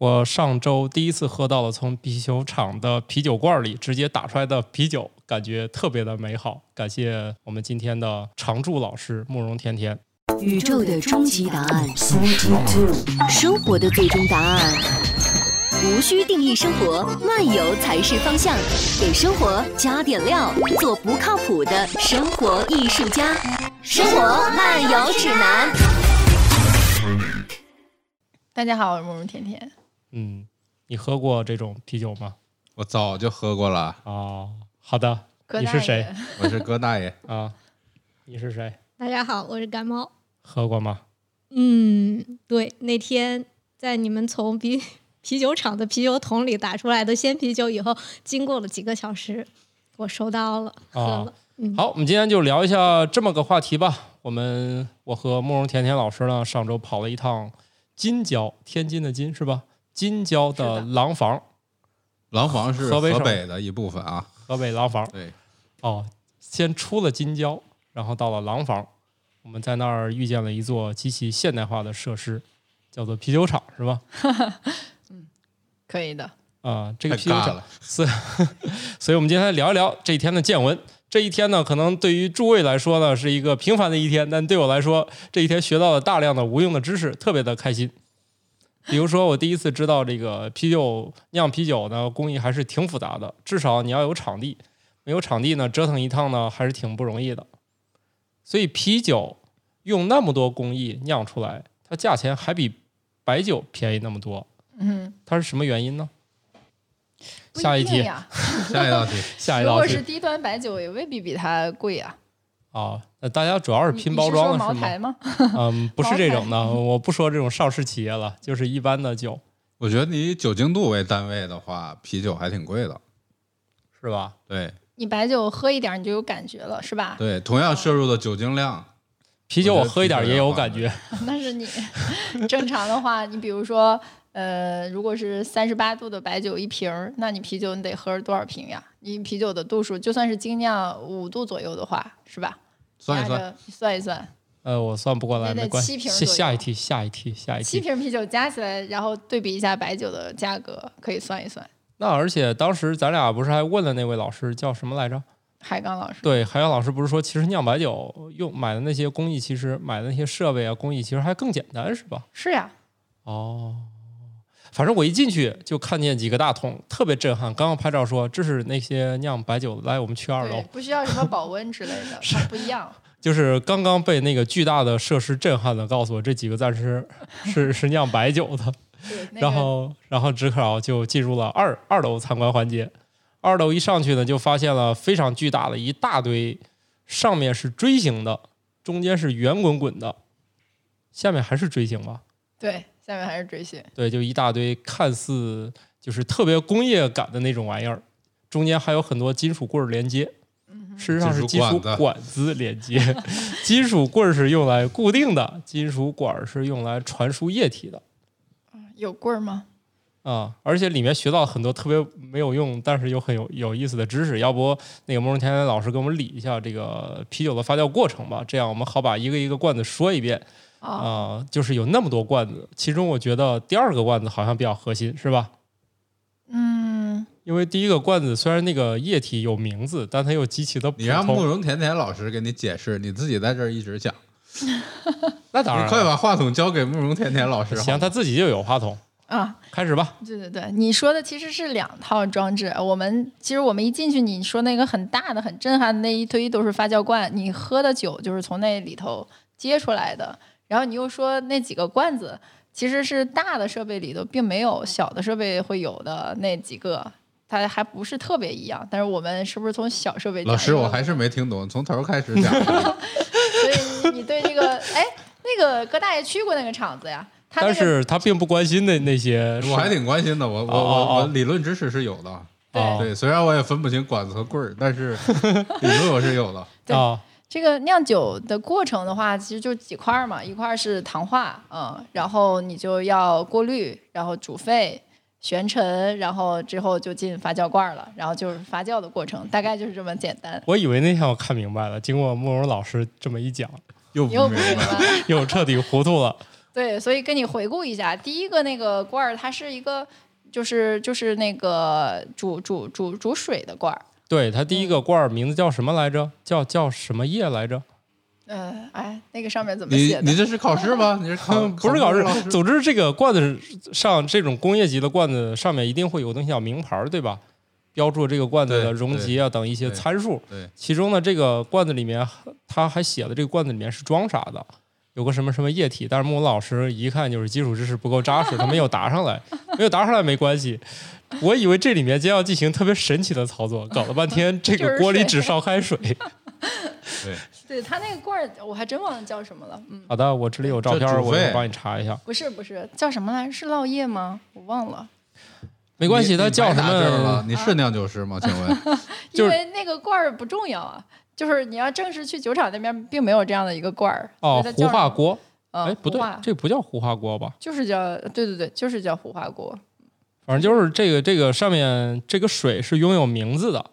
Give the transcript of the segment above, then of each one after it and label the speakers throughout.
Speaker 1: 我上周第一次喝到了从啤酒厂的啤酒罐里直接打出来的啤酒，感觉特别的美好。感谢我们今天的常驻老师慕容甜甜。
Speaker 2: 宇宙的终极答案，生活的最终答案。无需定义生活，漫游才是方向。给生活加点料，做不靠谱的生活艺术家。生活漫游指南。
Speaker 3: 大家好，我是慕容甜甜。
Speaker 1: 嗯，你喝过这种啤酒吗？
Speaker 4: 我早就喝过了。
Speaker 1: 哦，好的。你是谁？
Speaker 4: 我是葛大爷，
Speaker 1: 啊？你是谁？
Speaker 5: 大家好，我是感冒。
Speaker 1: 喝过吗？
Speaker 5: 嗯，对，那天在你们从啤啤酒厂的啤酒桶里打出来的鲜啤酒以后，经过了几个小时，我收到了，喝
Speaker 1: 啊好，我们今天就聊一下这么个话题吧。我们我和慕容甜甜老师呢，上周跑了一趟金郊，天津的津是吧？金郊的廊坊，
Speaker 4: 廊坊是河
Speaker 1: 河北
Speaker 4: 的一部分啊。
Speaker 1: 河北廊坊。
Speaker 4: 对，
Speaker 1: 哦，先出了金郊，然后到了廊坊，我们在那儿遇见了一座极其现代化的设施，叫做啤酒厂，是吧？
Speaker 3: 嗯可以的。
Speaker 1: 啊、这个啤酒。所以，所以我们今天来聊一聊这一天的见闻。这一天呢，可能对于诸位来说呢是一个平凡的一天，但对我来说，这一天学到了大量的无用的知识，特别的开心。比如说，我第一次知道这个啤酒酿啤酒呢，工艺还是挺复杂的，至少你要有场地，没有场地呢，折腾一趟呢还是挺不容易的。所以啤酒用那么多工艺酿出来，它价钱还比白酒便宜那么多，
Speaker 3: 嗯，
Speaker 1: 它是什么原因呢？下一题。
Speaker 4: 下一道题，
Speaker 1: 下一道题
Speaker 3: 如果是低端白酒，也未必比它贵啊。
Speaker 1: 啊，那大家主要是拼包装的是吗？
Speaker 3: 茅台吗？
Speaker 1: 嗯，不是这种的，我不说这种上市企业了，就是一般的酒，
Speaker 4: 我觉得你以酒精度为单位的话，啤酒还挺贵的。
Speaker 1: 是吧？
Speaker 4: 对
Speaker 3: 你白酒喝一点你就有感觉了，是吧？
Speaker 4: 对，同样摄入的酒精量，
Speaker 1: 啤酒我喝一点也有感觉，
Speaker 3: 那是你正常的话，你比如说，呃，如果是三十八度的白酒一瓶儿，那你啤酒你得喝多少瓶呀？你啤酒的度数就算是精酿五度左右的话，是吧？
Speaker 4: 算一算，
Speaker 3: 算一算，
Speaker 1: 呃，我算不过来，没关系。
Speaker 3: 七瓶
Speaker 1: 下下一题，下一题，下一题。
Speaker 3: 七瓶啤酒加起来，然后对比一下白酒的价格，可以算一算。
Speaker 1: 那而且当时咱俩不是还问了那位老师叫什么来着？
Speaker 3: 海刚老师，
Speaker 1: 对，海刚老师不是说，其实酿白酒用买的那些工艺，其实买的那些设备啊工艺，其实还更简单，是吧？
Speaker 3: 是呀，
Speaker 1: 哦，反正我一进去就看见几个大桶，特别震撼。刚刚拍照说这是那些酿白酒的，来，我们去二楼，。
Speaker 3: 不需要什么保温之类的，它不一样。
Speaker 1: 就是刚刚被那个巨大的设施震撼的，告诉我这几个暂时是 是酿白酒的，
Speaker 3: 对，那个
Speaker 1: 然后然后只好就进入了二二楼参观环节。二楼一上去呢，就发现了非常巨大的一大堆，上面是锥形的，中间是圆滚滚的，下面还是锥形吧？
Speaker 3: 对，下面还是锥形。
Speaker 1: 对，就一大堆看似就是特别工业感的那种玩意儿，中间还有很多金属棍儿连接。事实上是金
Speaker 4: 金属管子
Speaker 1: 连接，金属棍儿是用来固定的，金属管儿是用来传输液体的
Speaker 3: 有棍儿吗？
Speaker 1: 啊、而且里面学到很多特别没有用，但是又很有有意思的知识。要不那个慕容甜甜老师给我们理一下这个啤酒的发酵过程吧，这样我们好把一个一个罐子说一遍啊、
Speaker 3: 哦，
Speaker 1: 就是有那么多罐子，其中我觉得第二个罐子好像比较核心，是吧？
Speaker 3: 嗯，
Speaker 1: 因为第一个罐子虽然那个液体有名字，但它又极其的普
Speaker 4: 你让慕。容甜甜老师给你解释，你自己在这儿一直讲。
Speaker 1: 那当然
Speaker 4: 快把话筒交给慕容甜甜老师。
Speaker 1: 行，他自己就有话筒，
Speaker 3: 啊，
Speaker 1: 开始吧。
Speaker 3: 对对对，你说的其实是两套装置。我们其实我们一进去，你说那个很大的、很震撼的那一堆都是发酵罐，你喝的酒就是从那里头接出来的。然后你又说那几个罐子其实是大的设备里头并没有小的设备会有的那几个，它还不是特别一样。但是我们是不是从小设备
Speaker 4: 老师，我还是没听懂，从头开始讲。
Speaker 3: 所以你对这个，哎，那个葛大爷去过那个厂子呀？他那
Speaker 1: 但是他并不关心那那些，
Speaker 4: 我还挺关心的，我我
Speaker 1: 哦哦
Speaker 4: 我我
Speaker 1: 哦
Speaker 4: 理论知识是有的。
Speaker 3: 对
Speaker 1: 哦
Speaker 4: 对，虽然我也分不清管子和棍儿，但是 理论我是有的。
Speaker 3: 对
Speaker 1: 啊，
Speaker 3: 这个酿酒的过程的话，其实就几块儿嘛，一块儿是糖化，嗯，然后你就要过滤，然后煮沸、悬沉，然后之后就进发酵罐儿了，然后就是发酵的过程，大概就是这么简单。
Speaker 1: 我以为那天我看明白了，经过慕容老师这么一讲，
Speaker 4: 又
Speaker 3: 又不
Speaker 4: 不明白，
Speaker 3: 明白了，
Speaker 1: 又彻底糊涂了。
Speaker 3: 对，所以跟你回顾一下，第一个那个罐儿，它是一个就是就是那个煮煮煮煮水的罐儿。
Speaker 1: 对，它第一个罐儿名字叫什么来着？叫叫什么液来着？
Speaker 3: 呃，哎，那个上面怎么
Speaker 4: 你
Speaker 3: 写的？
Speaker 4: 你这是考试吗？你是考
Speaker 1: 不是考试，总之这个罐子上这种工业级的罐子上面一定会有个东西叫名牌儿，对吧？标注这个罐子的容积啊等一些参数。
Speaker 4: 对，
Speaker 1: 其中呢，这个罐子里面它还写了这个罐子里面是装啥的，有个什么什么液体，但是木文老师一看就是基础知识不够扎实，他没有答上来，没有答上来没关系。我以为这里面将要进行特别神奇的操作，搞了半天 这个锅里只烧开水。
Speaker 4: 对，
Speaker 3: 对它那个罐儿，我还真忘了叫什么了。嗯，
Speaker 1: 好的，我这里有照片我帮你查一下。
Speaker 3: 不是不是，叫什么来着？是烙叶吗？我忘了。
Speaker 1: 没关系，
Speaker 4: 你
Speaker 1: 它叫什么？
Speaker 4: 你是酿酒师吗？请问？
Speaker 3: 因为那个罐儿不重要啊，就是你要正式去酒厂那边，并没有这样的一个罐儿。
Speaker 1: 哦，糊化锅。
Speaker 3: 嗯，
Speaker 1: 哎，不对，这不叫糊化锅吧？
Speaker 3: 就是叫对对对，就是叫糊化锅。
Speaker 1: 反正就是这个这个上面这个水是拥有名字的，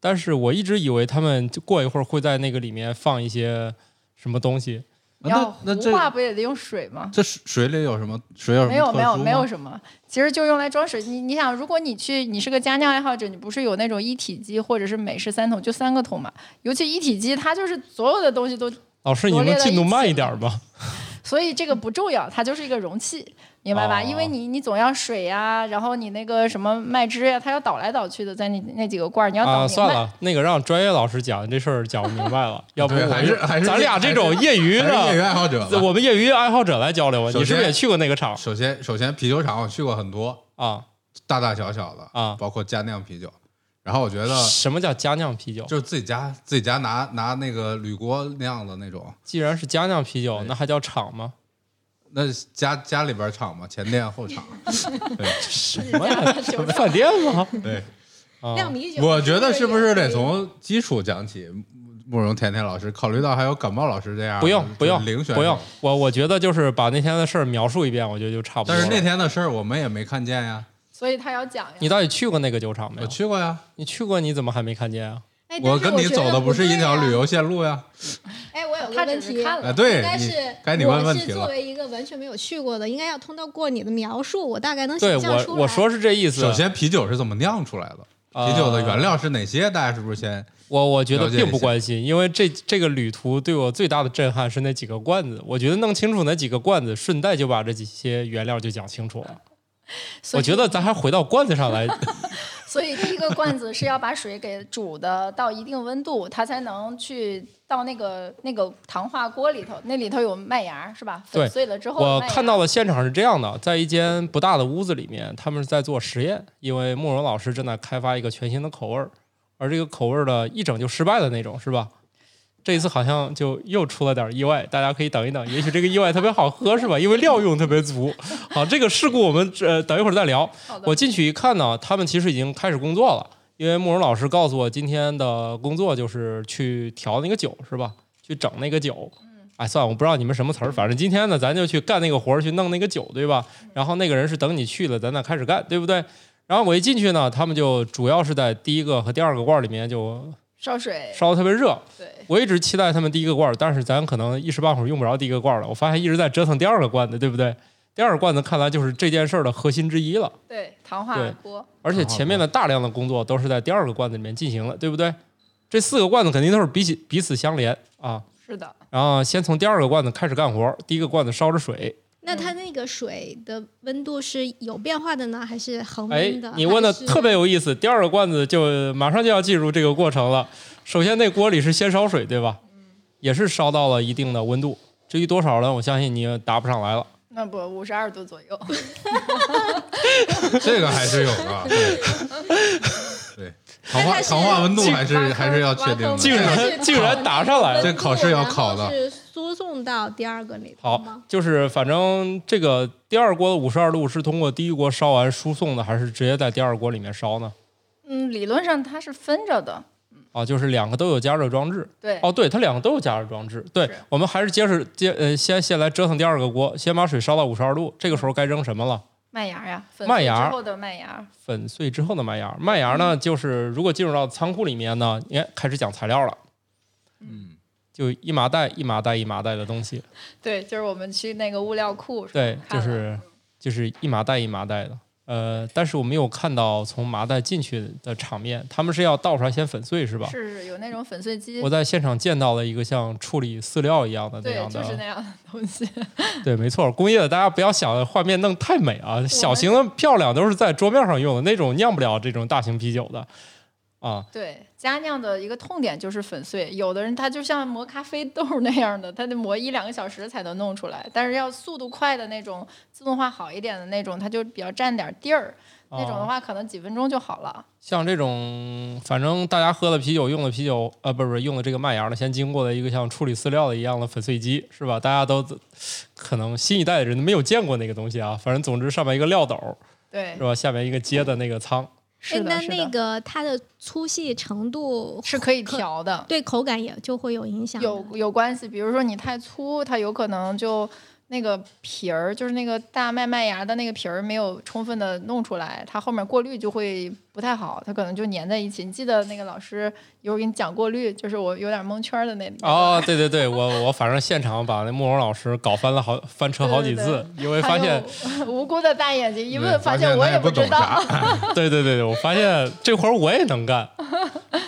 Speaker 1: 但是我一直以为他们就过一会儿会在那个里面放一些什么东西。
Speaker 4: 那那这
Speaker 3: 不也得用水吗？
Speaker 4: 这水水里有什么？水有什么
Speaker 3: 没有没有没有什么，其实就用来装水。你你想，如果你去你是个家酿爱好者，你不是有那种一体机或者是美式三桶，就三个桶嘛？尤其一体机，它就是所有的东西都，
Speaker 1: 老师，你能进度慢一点吗？
Speaker 3: 所以这个不重要，它就是一个容器，明白吧？
Speaker 1: 哦
Speaker 3: 因为你你总要水呀、然后你那个什么麦汁呀、它要倒来倒去的，在那那几个罐儿，你要倒
Speaker 1: 啊，算了，那个让专业老师讲这事儿讲不明白了，要不
Speaker 4: 对
Speaker 1: 我
Speaker 4: 还是还是
Speaker 1: 咱俩这种业余
Speaker 4: 的业余，爱好者。
Speaker 1: 我们业余爱好者来交流
Speaker 4: 吧。
Speaker 1: 你是不是也去过那个厂
Speaker 4: 首先，首先啤酒厂我去过很多，
Speaker 1: 啊？
Speaker 4: 大大小小的
Speaker 1: 啊
Speaker 4: 包括家酿啤酒。然后我觉得
Speaker 1: 什么叫家酿啤酒？
Speaker 4: 就是自己家自己家拿拿那个铝锅酿的那种，
Speaker 1: 既然是家酿啤酒，那还叫厂吗？
Speaker 4: 那家家里边厂嘛，前店后厂。对
Speaker 1: 什么呀？饭店吗？
Speaker 4: 对，
Speaker 1: 啊
Speaker 5: 酿米酒，
Speaker 4: 我觉得是不是得从基础讲起？慕容甜甜老师考虑到还有感冒老师这样，
Speaker 1: 不用不用
Speaker 4: 零选手
Speaker 1: 不用，我我觉得就是把那天的事儿描述一遍，我觉得就差不多了。
Speaker 4: 但是那天的事儿我们也没看见呀，
Speaker 3: 所以他要讲呀。
Speaker 1: 你到底去过那个酒厂没有
Speaker 4: 我
Speaker 1: 有？
Speaker 4: 去过呀，
Speaker 1: 你去过，你怎么还没看见啊？
Speaker 5: 哎，
Speaker 4: 我跟你走的不是一条旅游线路呀。
Speaker 5: 哎，我有个问题，
Speaker 3: 只是看了
Speaker 4: 啊，对，
Speaker 5: 应该是
Speaker 4: 该你问问题了。
Speaker 5: 是作为一个完全没有去过的，应该要通过你的描述，我大概能
Speaker 1: 对
Speaker 5: 想象出来。
Speaker 1: 我我说是这意思。
Speaker 4: 首先，啤酒是怎么酿出来的？
Speaker 1: 啊
Speaker 4: 啤酒的原料是哪些？大家是不是先？
Speaker 1: 我我觉得并不关心，因为这这个旅途对我最大的震撼是那几个罐子。我觉得弄清楚那几个罐子，顺带就把这几些原料就讲清楚了。我觉得咱还回到罐子上来，
Speaker 3: 所以第一个罐子是要把水给煮的到一定温度，它才能去到那个那个糖化锅里头，那里头有麦芽是吧？
Speaker 1: 对
Speaker 3: 粉碎了之后，
Speaker 1: 我看到的现场是这样的，在一间不大的屋子里面，他们是在做实验，因为慕容老师正在开发一个全新的口味儿，而这个口味儿的一整就失败的那种，是吧？这一次好像就又出了点意外，大家可以等一等，也许这个意外特别好喝，是吧？因为料用特别足。好，这个事故我们呃等一会儿再聊。我进去一看呢，他们其实已经开始工作了，因为慕容老师告诉我，今天的工作就是去调那个酒，是吧？去整那个酒。哎，算了，我不知道你们什么词儿，反正今天呢，咱就去干那个活儿，去弄那个酒，对吧？然后那个人是等你去了，咱再开始干，对不对？然后我一进去呢，他们就主要是在第一个和第二个罐儿里面就
Speaker 3: 烧水，
Speaker 1: 烧的特别热。
Speaker 3: 对，
Speaker 1: 我一直期待他们第一个罐儿，但是咱可能一时半会儿用不着第一个罐儿了。我发现一直在折腾第二个罐子，对不对？第二个罐子看来就是这件事儿的核心之一了。
Speaker 3: 对，糖化锅，
Speaker 1: 而且前面的大量的工作都是在第二个罐子里面进行了，对不对？这四个罐子肯定都是彼此彼此相连啊。
Speaker 3: 是的，
Speaker 1: 然后先从第二个罐子开始干活，第一个罐子烧着水。
Speaker 5: 那它那个水的温度是有变化的呢，还是恒
Speaker 1: 哎
Speaker 5: 温的？，
Speaker 1: 你问的特别有意思。第二个罐子就马上就要进入这个过程了。首先，那锅里是先烧水，对吧？也是烧到了一定的温度。至于多少呢？我相信你也答不上来了。
Speaker 3: 那不五十二度左右，
Speaker 4: 这个还是有的。对，对，糖化糖化温度还是还是要确定的。
Speaker 1: 竟然竟然答上来了
Speaker 4: 这考试要考的
Speaker 5: 是输送到第二个里头
Speaker 1: 好
Speaker 5: 吗？，
Speaker 1: 就是反正这个第二锅的五十二度是通过第一锅烧完输送的，还是直接在第二锅里面烧呢？
Speaker 3: 嗯，理论上它是分着的，
Speaker 1: 啊，就是两个都有加热装置。
Speaker 3: 对，
Speaker 1: 哦，对，它两个都有加热装置。对我们还是接着接呃，先先来折腾第二个锅，先把水烧到五十二度，这个时候该扔什么了？
Speaker 3: 麦芽呀，粉
Speaker 1: 麦芽
Speaker 3: 碎之后的麦芽，
Speaker 1: 粉碎之后的麦芽。麦芽呢，就是如果进入到仓库里面呢，你看开始讲材料了。
Speaker 4: 嗯，
Speaker 1: 就一麻袋一麻袋一麻袋的东西，
Speaker 3: 对，就是我们去那个物料库，
Speaker 1: 对，就是就是一麻袋一麻袋的。呃，但是我没有看到从麻袋进去的场面，他们是要倒出来先粉碎是吧？
Speaker 3: 是是有那种粉碎机
Speaker 1: 我，在现场见到了一个像处理饲料一样的那
Speaker 3: 对，
Speaker 1: 样的，
Speaker 3: 就是那样的东西。
Speaker 1: 对，没错，工业的大家不要想画面弄太美啊，小型的漂亮都是在桌面上用的那种，酿不了这种大型啤酒的啊。
Speaker 3: 对，家酿的一个痛点就是粉碎，有的人他就像磨咖啡豆那样的，他得磨一两个小时才能弄出来。但是要速度快的那种，自动化好一点的那种，它就比较占点地儿。那种的
Speaker 1: 啊
Speaker 3: 话，可能几分钟就好了。
Speaker 1: 像这种，反正大家喝的啤酒用的啤酒，呃，不是不是用的这个麦芽呢，先经过了一个像处理饲料的一样的粉碎机，是吧？大家都可能新一代的人都没有见过那个东西啊。反正总之上面一个料斗，
Speaker 3: 对
Speaker 1: 是，吧？下面一个接的那个仓，
Speaker 3: 是的，
Speaker 5: 那
Speaker 3: 是的
Speaker 5: 那个它的粗细程度
Speaker 3: 是可以调的，
Speaker 5: 对口感也就会有影响。
Speaker 3: 有有关系。比如说你太粗，它有可能就那个皮儿，就是那个大麦麦芽的那个皮儿没有充分的弄出来，它后面过滤就会不太好，它可能就粘在一起。你记得那个老师一会儿给你讲过滤，就是我有点蒙圈的那那
Speaker 1: 哦，对对对，我我反正现场把那慕容老师搞翻了好翻车好几
Speaker 3: 对
Speaker 1: 次，因为发现，
Speaker 3: 无辜的大眼睛一
Speaker 4: 对
Speaker 3: 问，
Speaker 4: 发
Speaker 3: 现我
Speaker 4: 也
Speaker 3: 不知道。
Speaker 1: 对对对对，我发现这活儿我也能干，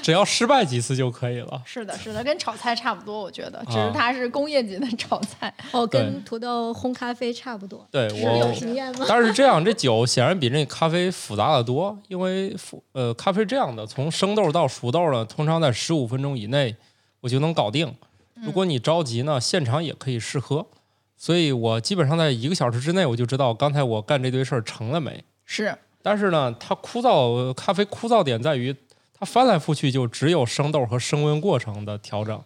Speaker 1: 只要失败几次就可以了。
Speaker 3: 是的，是的，跟炒菜差不多，我觉得，只
Speaker 1: 啊
Speaker 3: 是它是工业级的炒菜。
Speaker 5: 哦，
Speaker 1: 对
Speaker 5: 跟土豆烘咖啡差不多。
Speaker 1: 对
Speaker 5: 我有
Speaker 1: 我
Speaker 5: 经验吗？
Speaker 1: 但是这样，这酒显然比那咖啡复杂的多，因为复呃咖啡这样的，从生豆到熟豆呢，通常在十五分钟以内我就能搞定。如果你着急呢，现场也可以试喝。所以我基本上在一个小时之内，我就知道刚才我干这堆事儿成了没。
Speaker 3: 是，
Speaker 1: 但是呢，它枯燥，咖啡枯燥点在于它翻来覆去就只有生豆和升温过程的调整，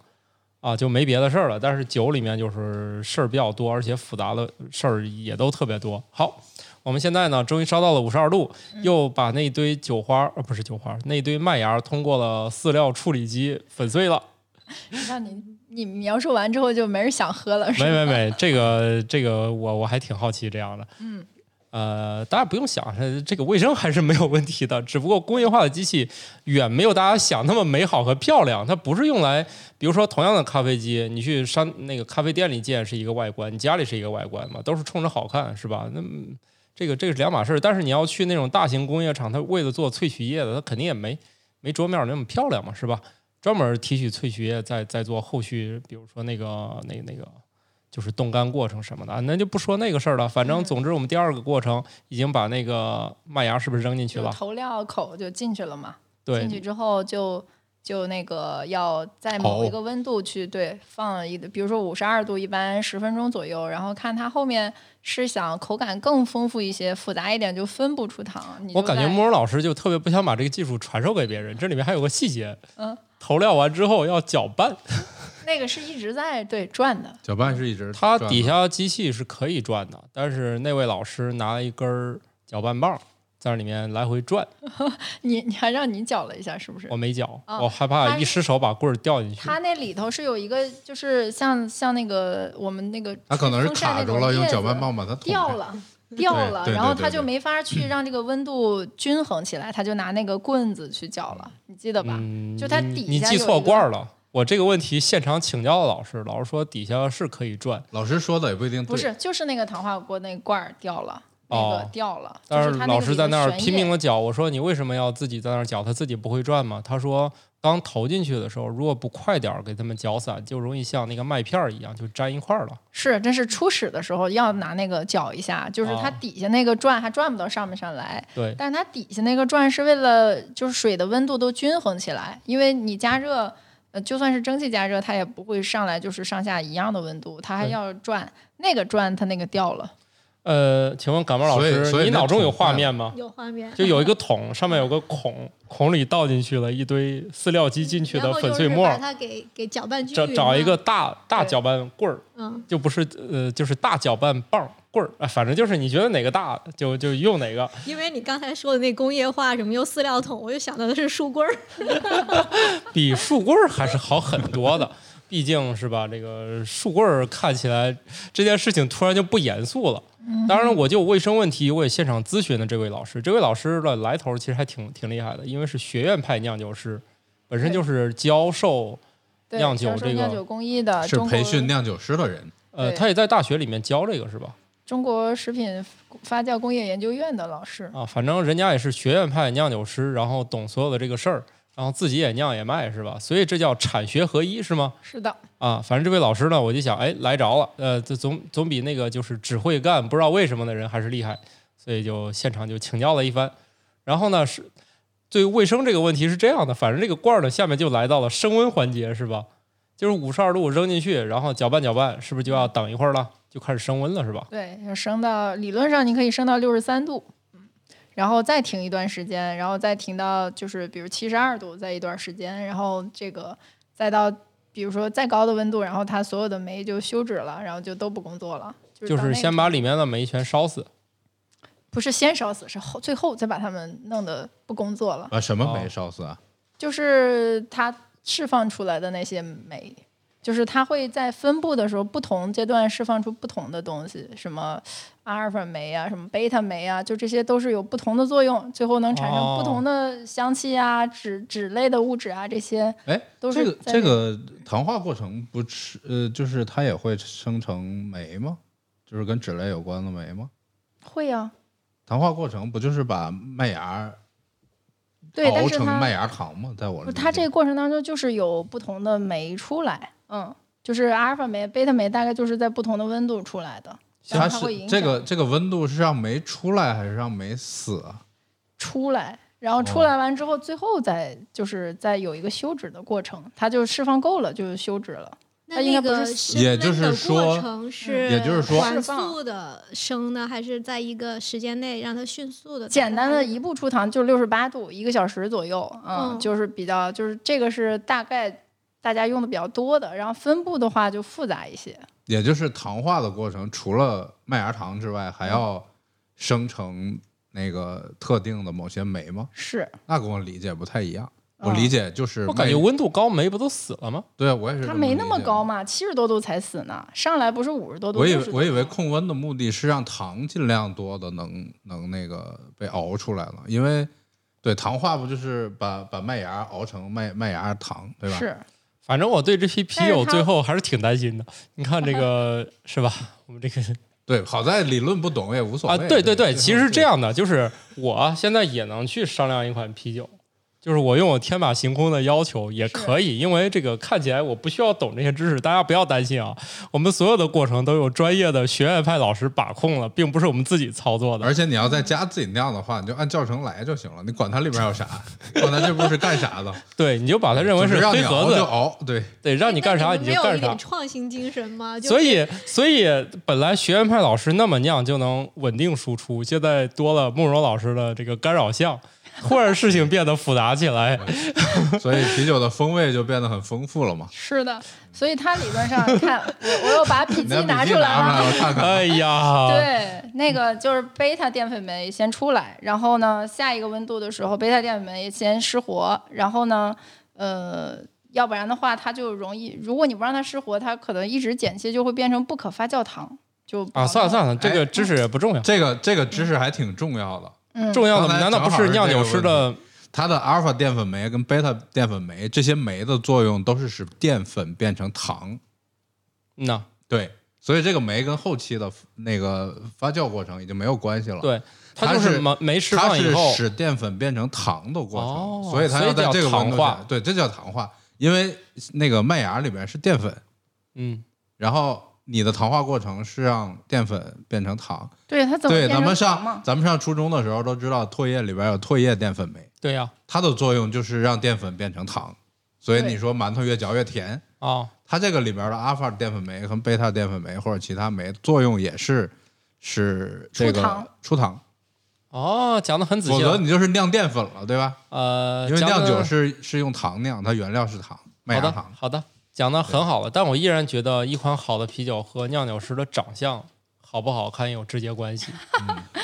Speaker 1: 啊，就没别的事儿了。但是酒里面就是事儿比较多，而且复杂的事儿也都特别多。好，我们现在呢，终于烧到了五十二度，又把那堆酒花，呃，不是酒花，那堆麦芽通过了饲料处理机粉碎了。
Speaker 3: 那你你描述完之后就没人想喝了，是吧？
Speaker 1: 没没没，这个这个我我还挺好奇这样的。
Speaker 3: 嗯，
Speaker 1: 呃，大家不用想，呃这个卫生还是没有问题的。只不过工业化的机器远没有大家想那么美好和漂亮。它不是用来，比如说同样的咖啡机，你去商那个咖啡店里见是一个外观，你家里是一个外观嘛，都是冲着好看，是吧？那嗯这个这个是两码事儿。但是你要去那种大型工业厂，它为了做萃取液的，它肯定也没没桌面那么漂亮嘛，是吧？专门提取萃取液，再再做后续，比如说那个那个那个，就是冻干过程什么的，啊那就不说那个事儿了。反正
Speaker 3: 嗯
Speaker 1: 总之，我们第二个过程已经把那个麦芽是不是扔进去了？
Speaker 3: 投料口就进去了嘛。
Speaker 1: 对
Speaker 3: 进，去之后就就那个要在某一个温度去对放一，比如说五十二度，一般十分钟左右，然后看它后面是想口感更丰富一些、复杂一点，就分不出糖。
Speaker 1: 我感觉慕容老师就特别不想把这个技术传授给别人。这里面还有个细节，
Speaker 3: 嗯，
Speaker 1: 投料完之后要搅拌，
Speaker 3: 那个是一直在对转的，
Speaker 4: 搅拌是一直
Speaker 1: 它底下机器是可以转的，但是那位老师拿了一根儿搅拌棒在那里面来回转，
Speaker 3: 你你还让你搅了一下，是不是
Speaker 1: 我？没搅，
Speaker 3: 哦
Speaker 1: 我害怕一失手把棍儿掉进去。
Speaker 3: 它那里头是有一个，就是像像那个我们那个
Speaker 4: 它可能是
Speaker 3: 风扇那种
Speaker 4: 卡住了，用搅拌棒把它。
Speaker 3: 掉了。掉了，然后他就没法去让这个温度均衡起来，他就拿那个棍子去搅了，你记得吧？
Speaker 1: 嗯，
Speaker 3: 就它底下
Speaker 1: 你记错罐了。我这个问题现场请教了老师，老师说底下是可以转，
Speaker 4: 老师说的也不一定对，
Speaker 3: 不是，就是那个糖化锅那罐儿掉了，那
Speaker 1: 哦
Speaker 3: 个掉了。
Speaker 1: 但
Speaker 3: 是
Speaker 1: 老师在那儿拼命的搅。我说你为什么要自己在那儿搅？他自己不会转吗？他说刚投进去的时候，如果不快点儿给他们搅散，就容易像那个麦片儿一样就粘一块儿了。
Speaker 3: 是，这是初始的时候要拿那个搅一下，就是它
Speaker 1: 哦
Speaker 3: 底下那个转还转不到上面上来，
Speaker 1: 对，
Speaker 3: 但是它底下那个转是为了就是水的温度都均衡起来，因为你加热，呃，就算是蒸汽加热，它也不会上来就是上下一样的温度，它还要转，那个转它那个掉了。
Speaker 1: 呃，请问感冒老师，你脑中有画面吗？
Speaker 5: 有画面，
Speaker 1: 就有一个桶，上面有个孔，孔里倒进去了一堆饲料机进去的粉碎末
Speaker 5: 把，它给给搅拌均匀
Speaker 1: 找找一个大大搅拌棍儿，
Speaker 5: 嗯，
Speaker 1: 就不是呃，就是大搅拌棒棍儿，啊，反正就是你觉得哪个大就就用哪个。
Speaker 5: 因为你刚才说的那工业化什么用饲料桶，我就想到的是树棍儿。
Speaker 1: 比树棍儿还是好很多的。毕竟是吧，这个树棍儿看起来这件事情突然就不严肃了。当然，我就卫生问题，我也现场咨询了这位老师。这位老师的来头其实还挺挺厉害的，因为是学院派酿酒师，本身就是教授酿酒这
Speaker 3: 个酿酒
Speaker 1: 个，
Speaker 3: 工艺的，
Speaker 4: 是培训酿酒师的人。
Speaker 1: 呃，他也在大学里面教这个是吧？
Speaker 3: 中国食品发酵工业研究院的老师。
Speaker 1: 啊，反正人家也是学院派酿酒师，然后懂所有的这个事儿，然后自己也酿也卖是吧？所以这叫产学合一是吗？
Speaker 3: 是的，
Speaker 1: 啊，反正这位老师呢，我就想，哎，来着了，呃，这总总比那个就是只会干不知道为什么的人还是厉害，所以就现场就请教了一番。然后呢，是对卫生这个问题是这样的，反正这个罐儿呢，下面就来到了升温环节，是吧？就是五十二度扔进去，然后搅拌搅拌，是不是就要等一会儿了？就开始升温了，是吧？
Speaker 3: 对，要升到理论上你可以升到六十三度，嗯，然后再停一段时间，然后再停到就是比如七十二度，再一段时间，然后这个再到比如说再高的温度，然后它所有的酶就休止了，然后就都不工作了。就是
Speaker 1: 先把里面的酶全烧死。
Speaker 3: 不是先烧死，是后最后再把它们弄得不工作了，
Speaker 4: 啊什么
Speaker 1: 哦
Speaker 4: 酶烧死啊？
Speaker 3: 就是它释放出来的那些酶。就是它会在分布的时候，不同阶段释放出不同的东西，什么阿尔法酶啊，什么贝塔酶啊，就这些都是有不同的作用，最后能产生不同的香气啊、脂脂类的物质啊，这些
Speaker 4: 哎，
Speaker 3: 都是
Speaker 4: 这个
Speaker 3: 在
Speaker 4: 这个糖化过程不是呃，就是它也会生成酶吗？就是跟脂类有关的酶吗？
Speaker 3: 会啊，
Speaker 4: 糖化过程不就是把麦芽
Speaker 3: 对，但
Speaker 4: 熬
Speaker 3: 是它
Speaker 4: 成麦芽糖吗？在我
Speaker 3: 它这个过程当中就是有不同的酶出来，嗯，就是阿尔法酶、贝塔酶大概就是在不同的温度出来的，然
Speaker 4: 它是这个这个温度是让酶出来还是让酶死啊？
Speaker 3: 出来，然后出
Speaker 4: 哦
Speaker 3: 来完之后，最后再就是再有一个休止的过程，它就释放够了就休止了。
Speaker 5: 那
Speaker 3: 它应该不
Speaker 5: 那个
Speaker 3: 是
Speaker 4: 也就是说
Speaker 5: 程是，
Speaker 4: 也就是说
Speaker 5: 缓速的升呢，还是在一个时间内让它迅速的？
Speaker 3: 简单的一步出糖就六十八度，一个小时左右，嗯，
Speaker 5: 嗯
Speaker 3: 就是比较就是这个是大概大家用的比较多的，然后分布的话就复杂一些。
Speaker 4: 也就是糖化的过程，除了麦芽糖之外，还要生成那个特定的某些酶吗？
Speaker 3: 是，
Speaker 4: 那跟我理解不太一样。我
Speaker 3: 嗯
Speaker 4: 理解就是麦
Speaker 1: 我感觉温度高，酶不都死了吗？
Speaker 4: 对啊，我也是
Speaker 3: 它没那么高嘛，七十多度才死呢，上来不是五十多度。
Speaker 4: 我以为我以为控温的目的是让糖尽量多的能能那个被熬出来了，因为对糖化不就是把把麦芽熬成麦麦芽糖，对吧？
Speaker 3: 是
Speaker 1: 反正我对这批啤酒最后还是挺担心的。你看这个 是吧？我们这个
Speaker 4: 对，好在理论不懂也无所
Speaker 1: 啊，
Speaker 4: 谓。
Speaker 1: 对对对，其实是这样的，就是我现在也能去商量一款啤酒，就是我用我天马行空的要求也可以，因为这个看起来我不需要懂这些知识，大家不要担心啊，我们所有的过程都有专业的学院派老师把控了，并不是我们自己操作的。
Speaker 4: 而且你要在家自己酿的话，你就按教程来就行了，你管它里边有啥，管它这步是干啥的，
Speaker 1: 对，你就把它认为
Speaker 4: 是
Speaker 1: 黑盒
Speaker 4: 你熬就
Speaker 1: 子，
Speaker 4: 熬，对，
Speaker 1: 对，让你干啥你就干啥
Speaker 5: 有一点。创新精神吗？就
Speaker 1: 所以，所以本来学院派老师那么酿就能稳定输出，现在多了慕容老师的这个干扰项，忽然事情变得复杂起来。
Speaker 4: 所以啤酒的风味就变得很丰富了嘛。
Speaker 3: 是的，所以它理论上看，我我又把笔记拿出来
Speaker 4: 记拿出来，
Speaker 3: 了。
Speaker 4: 我看看。
Speaker 1: 哎呀，
Speaker 3: 对，那个就是贝塔淀粉酶先出来，然后呢，下一个温度的时候，贝塔淀粉酶先失活，然后呢，呃，要不然的话，它就容易，如果你不让它失活，它可能一直间歇就会变成不可发酵糖，就
Speaker 1: 啊，算了算了，这个知识也不重要。
Speaker 4: 这个这个知识还挺重要的，
Speaker 3: 嗯，
Speaker 1: 重要的难道不是酿酒师的？
Speaker 4: 它的阿尔法淀粉酶跟贝塔淀粉酶这些酶的作用都是使淀粉变成糖，
Speaker 1: 嗯呐，
Speaker 4: 对，所以这个酶跟后期的那个发酵过程已经没有关系了。，
Speaker 1: 对，它
Speaker 4: 它
Speaker 1: 就是是酶酶释
Speaker 4: 它是
Speaker 1: 放以后，
Speaker 4: 使淀粉变成糖的过程，
Speaker 1: 哦
Speaker 4: 所以它要在这个
Speaker 1: 糖化，
Speaker 4: 对，这叫糖化，因为那个麦芽里面是淀粉，
Speaker 1: 嗯，
Speaker 4: 然后你的糖化过程是让淀粉变成糖。
Speaker 3: 对它怎么
Speaker 4: 对，咱们上？咱们上初中的时候都知道，唾液里边有唾液淀粉酶，
Speaker 1: 对呀，
Speaker 4: 它的作用就是让淀粉变成糖，所以你说馒头越嚼越甜。
Speaker 1: 啊，
Speaker 4: 它这个里边的阿尔法淀粉酶和贝塔淀粉酶或者其他酶作用也是是这个
Speaker 3: 出糖
Speaker 4: 出糖，
Speaker 1: 哦，讲的很仔细否。
Speaker 4: 则你就是酿淀粉了，对吧？
Speaker 1: 呃，
Speaker 4: 因为酿酒是是用糖酿，它原料是糖，麦
Speaker 1: 好的
Speaker 4: 芽糖。
Speaker 1: 好的，讲的很好了，但我依然觉得一款好的啤酒和酿酒师的长相好不好看有直接关系，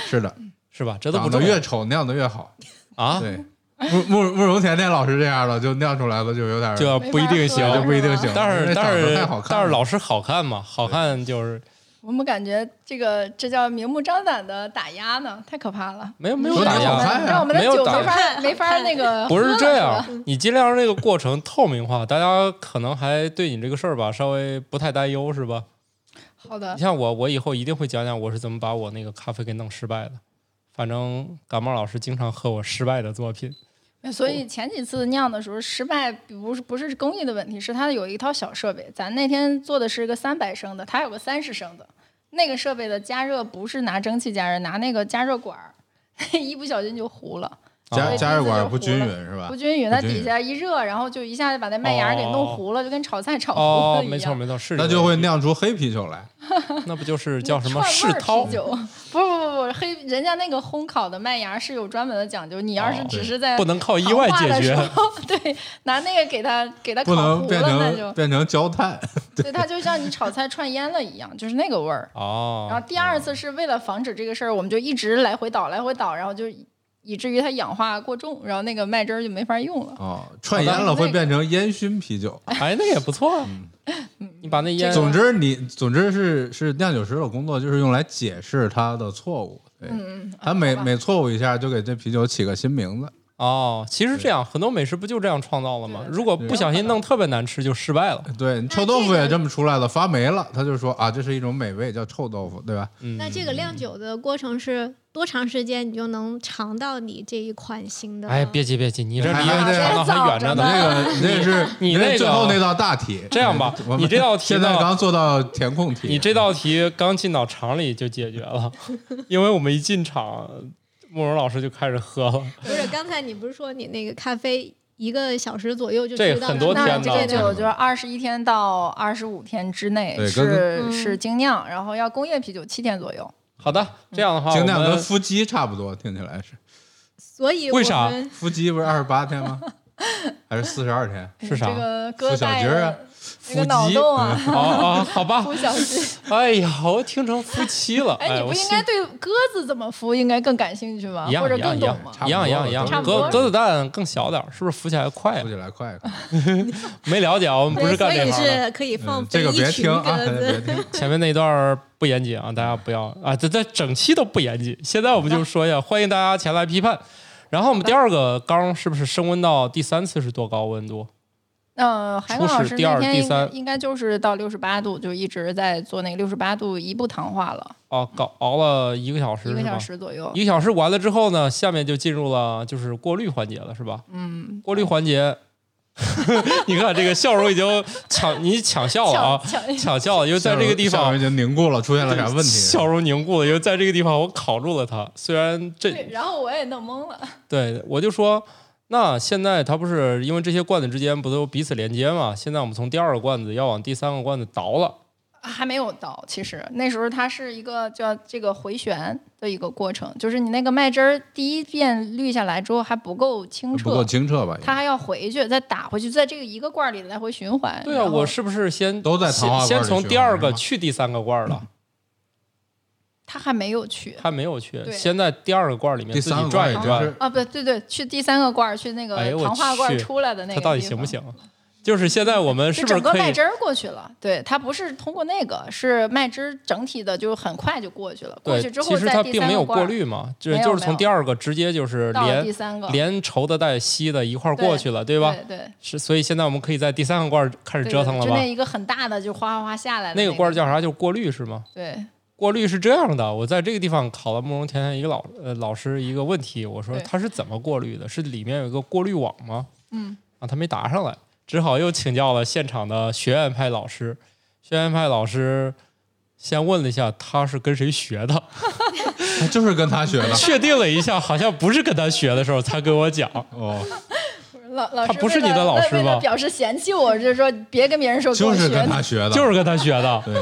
Speaker 4: 是的，
Speaker 1: 是吧？这都不
Speaker 4: 越丑酿的越好。
Speaker 1: 啊，
Speaker 4: 对，慕慕慕容甜甜老师这样的，就酿出来的就有点
Speaker 1: 就不一定行。
Speaker 4: 就不一定行。
Speaker 1: 但是但是但是老师好看嘛，好看就是
Speaker 3: 我们感觉这个这叫明目张胆的打压呢，太可怕了。
Speaker 1: 没有没有打压
Speaker 3: 让我们的酒没法没法那个
Speaker 1: 不是这样，你尽量让这个过程透明化，大家可能还对你这个事儿吧稍微不太担忧，是吧？
Speaker 3: 好的
Speaker 1: 你，像我，我以后一定会讲讲我是怎么把我那个咖啡给弄失败的。反正感冒老师经常喝我失败的作品，
Speaker 3: 所以前几次酿的时候失败，不是不是工艺的问题，是它有一套小设备。咱那天做的是一个三百升的，它有个三十升的，那个设备的加热不是拿蒸汽加热，拿那个加热管儿，一不小心就糊了。
Speaker 4: 加加热管不均匀是吧
Speaker 3: 不？均匀，它底下一热，然后就一下就把那麦芽给弄糊了，就跟炒菜炒糊
Speaker 1: 哦
Speaker 3: 了，一样。
Speaker 1: 没错没错，是
Speaker 4: 那就会酿出黑啤酒来。
Speaker 1: 那不就是叫什么
Speaker 3: 串味儿
Speaker 1: 世涛
Speaker 3: 啤？酒？不不不不，黑人家那个烘烤的麦芽是有专门的讲究，你要是
Speaker 1: 哦
Speaker 3: 只是在
Speaker 1: 不能靠意外解决
Speaker 3: 糖化的时。候，对，拿那个给它给它
Speaker 4: 不
Speaker 3: 烤糊
Speaker 4: 能变
Speaker 3: 了，那就
Speaker 4: 成变成焦炭，
Speaker 3: 对，它就像你炒菜串烟了一样，就是那个味儿。
Speaker 1: 哦，
Speaker 3: 然后第二次是为了防止这个事儿，我们就一直来回倒来回倒，然后就以至于它氧化过重，然后那个麦汁儿就没法用了。
Speaker 4: 哦，串烟了会变成烟熏啤酒。
Speaker 1: 哎，那也不错啊。你把那烟，
Speaker 4: 总之你，总之是是酿酒师的工作，就是用来解释他的错误。对，
Speaker 3: 嗯，
Speaker 4: 他每每错误一下，就给这啤酒起个新名字。
Speaker 1: 哦，其实这样很多美食不就这样创造了吗？如果不小心弄特别难吃，就失败了。
Speaker 4: 对你臭豆腐也这么出来了，发霉了，他就说啊，这是一种美味，叫臭豆腐，对吧？
Speaker 1: 嗯，
Speaker 5: 那这个酿酒的过程是多长时间你就能尝到你这一款新的？
Speaker 1: 哎，别急别急，你这离
Speaker 4: 还还
Speaker 1: 尝到还远着
Speaker 3: 还
Speaker 1: 呢。
Speaker 4: 那个你 那个是
Speaker 1: 你那
Speaker 4: 最后那道大题。
Speaker 1: 这样吧你这道题
Speaker 4: 现在刚做到填空题，
Speaker 1: 你这道题刚进到厂里就解决了，因为我们一进厂，慕容老师就开始喝了。
Speaker 5: 不是，刚才你不是说你那个咖啡一个小时左右就
Speaker 1: 这
Speaker 5: 知道
Speaker 1: 很多
Speaker 5: 了
Speaker 3: 那这个酒就是二十一天到二十五天之内
Speaker 4: 对
Speaker 3: 是
Speaker 5: 跟
Speaker 3: 是精酿，然后要工业啤酒七天左右。
Speaker 1: 好的，这样的话，
Speaker 4: 尽量跟
Speaker 1: 我们
Speaker 4: 夫妻差不多，听起来是。
Speaker 5: 所以
Speaker 1: 为啥
Speaker 5: 我们
Speaker 4: 夫妻不是二十八天吗？还是四十二天？
Speaker 1: 是啥
Speaker 3: 这个
Speaker 4: 付小鸡儿啊
Speaker 3: 的这个脑洞啊，
Speaker 1: 哦哦，好吧
Speaker 3: 孵。小鸡。
Speaker 1: 哎呀，我听成夫妻了。
Speaker 3: 哎，你不应该对鸽子怎么孵应该更感兴趣吗？
Speaker 1: 一样
Speaker 3: 或者
Speaker 1: 一样一样
Speaker 3: 更懂吗？
Speaker 1: 一样一样一样
Speaker 3: 差，不多
Speaker 1: 鸽鸽子蛋更小点儿，是不是孵起来快
Speaker 4: 说
Speaker 1: 啊？
Speaker 4: 起来快，
Speaker 1: 没了解啊，我们不是干这行的。
Speaker 5: 是可以放
Speaker 4: 嗯这个别听啊，别。听。
Speaker 1: 前面那段不严谨啊，大家不要啊，这这整期都不严谨。现在我们就说一下，欢迎大家前来批判。然后我们第二个缸是不是升温到第三次是多高温度？
Speaker 3: 嗯，韩刚老师
Speaker 1: 第
Speaker 3: 天应该
Speaker 1: 第三
Speaker 3: 应该就是到六十八度，就一直在做那个六十八度一步糖化了，
Speaker 1: 哦，搞熬了一个小时，
Speaker 3: 一个小？时左右。
Speaker 1: 一个小时完了之后呢，下面就进入了就是过滤环节了，是吧？
Speaker 3: 嗯，
Speaker 1: 过滤环节，你看这个笑容已经抢你抢笑了啊，
Speaker 3: 抢抢
Speaker 1: 抢笑了，因为在这个地方
Speaker 4: 笑容已经凝固了，出现了啥问题？
Speaker 1: 笑容凝固了，因为在这个地方我考住了他，虽然，这
Speaker 3: 然后我也弄懵了。
Speaker 1: 对我就说。那现在它不是因为这些罐子之间不都彼此连接吗？现在我们从第二个罐子要往第三个罐子倒了，
Speaker 3: 还没有倒，其实那时候它是一个叫这个回旋的一个过程，就是你那个麦汁儿第一遍滤下来之后还不够清澈
Speaker 4: 不够，清澈吧？
Speaker 3: 它还要回去再打回去，在这个一个罐儿里来回循环。
Speaker 1: 对啊，我是不是先
Speaker 4: 都在
Speaker 1: 先先从第二个去第三个罐了？
Speaker 3: 它还没有去
Speaker 1: 他没有去，
Speaker 3: 对
Speaker 1: 先在第二个罐里面自己
Speaker 4: 第三个
Speaker 1: 转一转
Speaker 3: 啊，不对对对，去第三个罐儿，去那个糖化罐儿出来的那个
Speaker 1: 他到底行不行？就是现在我们是不是可以
Speaker 3: 个麦汁儿过去了，对，它不是通过那个，是麦汁整体的，就很快就过去了。过
Speaker 1: 对，
Speaker 3: 去之后，
Speaker 1: 其实
Speaker 3: 在第
Speaker 1: 它并没有过滤嘛，就
Speaker 3: 没有
Speaker 1: 就是从第二个直接就是连
Speaker 3: 第三个，
Speaker 1: 连稠的带稀的一块过去了，对吧？
Speaker 3: 对对，
Speaker 1: 是，所以现在我们可以在第三个罐儿开始
Speaker 3: 对
Speaker 1: 折腾了吧
Speaker 3: 就那？一个很大的，就哗哗哗下来的
Speaker 1: 那
Speaker 3: 个
Speaker 1: 个罐儿叫啥？就是过滤是吗？
Speaker 3: 对，
Speaker 1: 过滤是这样的，我在这个地方考了慕容甜甜一个老呃老师一个问题，我说
Speaker 3: 对
Speaker 1: 它是怎么过滤的？是里面有一个过滤网吗？
Speaker 3: 嗯，
Speaker 1: 啊，他没答上来，只好又请教了现场的学院派老师。学院派老师先问了一下他是跟谁学的，
Speaker 4: 就是跟他学的。
Speaker 1: 确定了一下，好像不是跟他学的时候才跟我讲。
Speaker 4: 哦，
Speaker 3: 老老师
Speaker 1: 他不是你的老师吧
Speaker 3: 表示嫌弃我，就是说别跟别人说
Speaker 4: 就是跟他学的，
Speaker 1: 就是跟他学的，
Speaker 4: 对。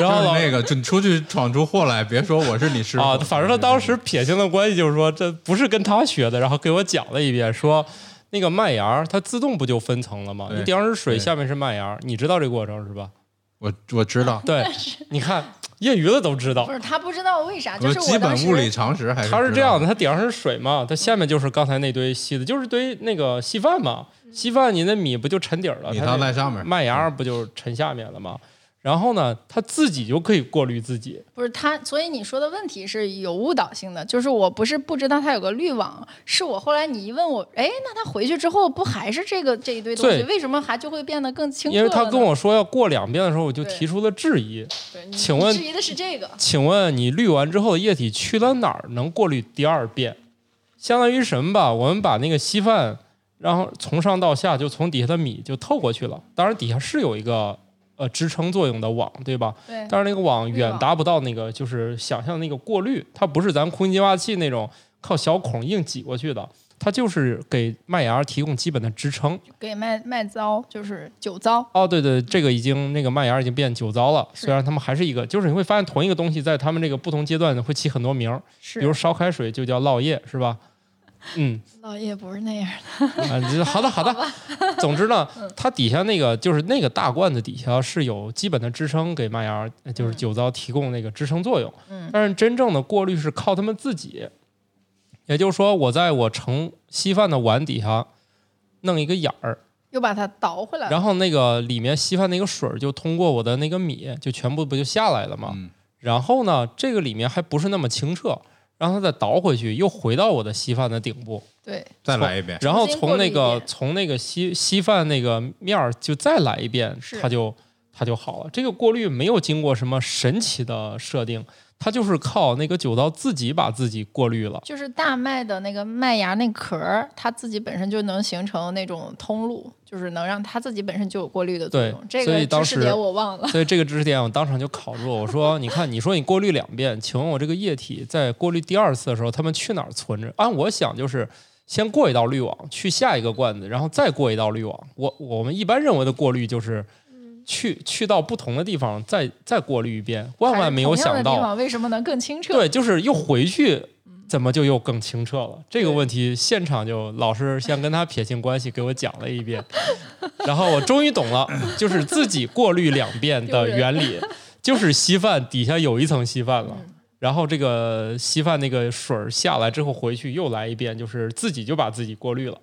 Speaker 1: 然后
Speaker 4: 那个，就你出去闯出祸来，别说我是你师傅
Speaker 1: 啊，反正他当时撇清的关系就是说这不是跟他学的，然后给我讲了一遍，说那个麦芽它自动不就分层了吗？你顶上是水，下面是麦芽，你知道这个过程是吧？
Speaker 4: 我我知道，
Speaker 1: 对，你看业余的都知道
Speaker 3: 不。是他不知道为啥，就是
Speaker 4: 基本物理常识还是
Speaker 1: 它是这样的，
Speaker 4: 的，
Speaker 1: 它顶上是水嘛，它下面就是刚才那堆稀的，就是堆那个稀饭嘛。稀饭你那米不就沉底儿了，
Speaker 4: 米汤在上面，
Speaker 1: 麦芽不就沉下面了吗？然后呢，他自己就可以过滤自己。
Speaker 3: 不是他，所以你说的问题是有误导性的，就是我不是不知道他有个滤网，是我后来你一问我，哎，那他回去之后不还是这个这一堆东西，
Speaker 1: 对
Speaker 3: 为什么还就会变得更清楚
Speaker 1: 因为他跟我说要过两遍的时候，我就提出了质疑。请问
Speaker 3: 质疑的是这个，
Speaker 1: 请问你滤完之后的液体去了哪儿能过滤第二遍？相当于什么吧？我们把那个稀饭，然后从上到下就从底下的米就透过去了。当然底下是有一个呃支撑作用的网，对吧？
Speaker 3: 对，
Speaker 1: 但是那个网远达不到那个就是想象的那个过滤，它不是咱们空气净化器那种靠小孔硬挤过去的，它就是给麦芽提供基本的支撑。
Speaker 3: 给麦麦糟就是酒糟，
Speaker 1: 哦，对对，这个已经那个麦芽已经变酒糟了，虽然他们还是一个，就是你会发现同一个东西在他们这个不同阶段会起很多名儿，
Speaker 3: 是
Speaker 1: 比如烧开水就叫烙叶，是吧？嗯，
Speaker 3: 老叶不是那样的，
Speaker 1: 好的好的。总之呢，它底下那个就是那个大罐子底下是有基本的支撑，给麦芽呃就是酒糟提供那个支撑作用。
Speaker 3: 嗯。
Speaker 1: 但是真正的过滤是靠他们自己，也就是说，我在我盛稀饭的碗底下弄一个眼儿，
Speaker 3: 又把它倒回来，
Speaker 1: 然后那个里面稀饭那个水就通过我的那个米就全部不就下来了吗？
Speaker 4: 嗯。
Speaker 1: 然后呢，这个里面还不是那么清澈，然后它再倒回去，又回到我的稀饭的顶部，
Speaker 3: 对，
Speaker 4: 再来一遍，
Speaker 1: 然后从那个从那个稀稀饭那个面儿就再来一遍，它就它就好了。这个过滤没有经过什么神奇的设定，它就是靠那个酒糟自己把自己过滤了。
Speaker 3: 就是大麦的那个麦芽那壳儿，它自己本身就能形成那种通路，就是能让它自己本身就有过滤的作用。这
Speaker 1: 所以当时
Speaker 3: 个知识点我忘了。
Speaker 1: 所以这个知识点我当场就考住了。我说：“你看，你说你过滤两遍，请问我这个液体在过滤第二次的时候，它们去哪儿存着？按我想就是先过一道滤网，去下一个罐子，然后再过一道滤网。我我们一般认为的过滤就是去去到不同的地方，再再过滤一遍。万万没有想到，
Speaker 3: 为什么能更清澈？
Speaker 1: 对，就是又回去。”怎么就又更清澈了？这个问题现场就老师先跟他撇清关系，给我讲了一遍，然后我终于懂了，就是自己过滤两遍的原理，就是稀饭底下有一层稀饭了，然后这个稀饭那个水儿下来之后回去又来一遍，就是自己就把自己过滤了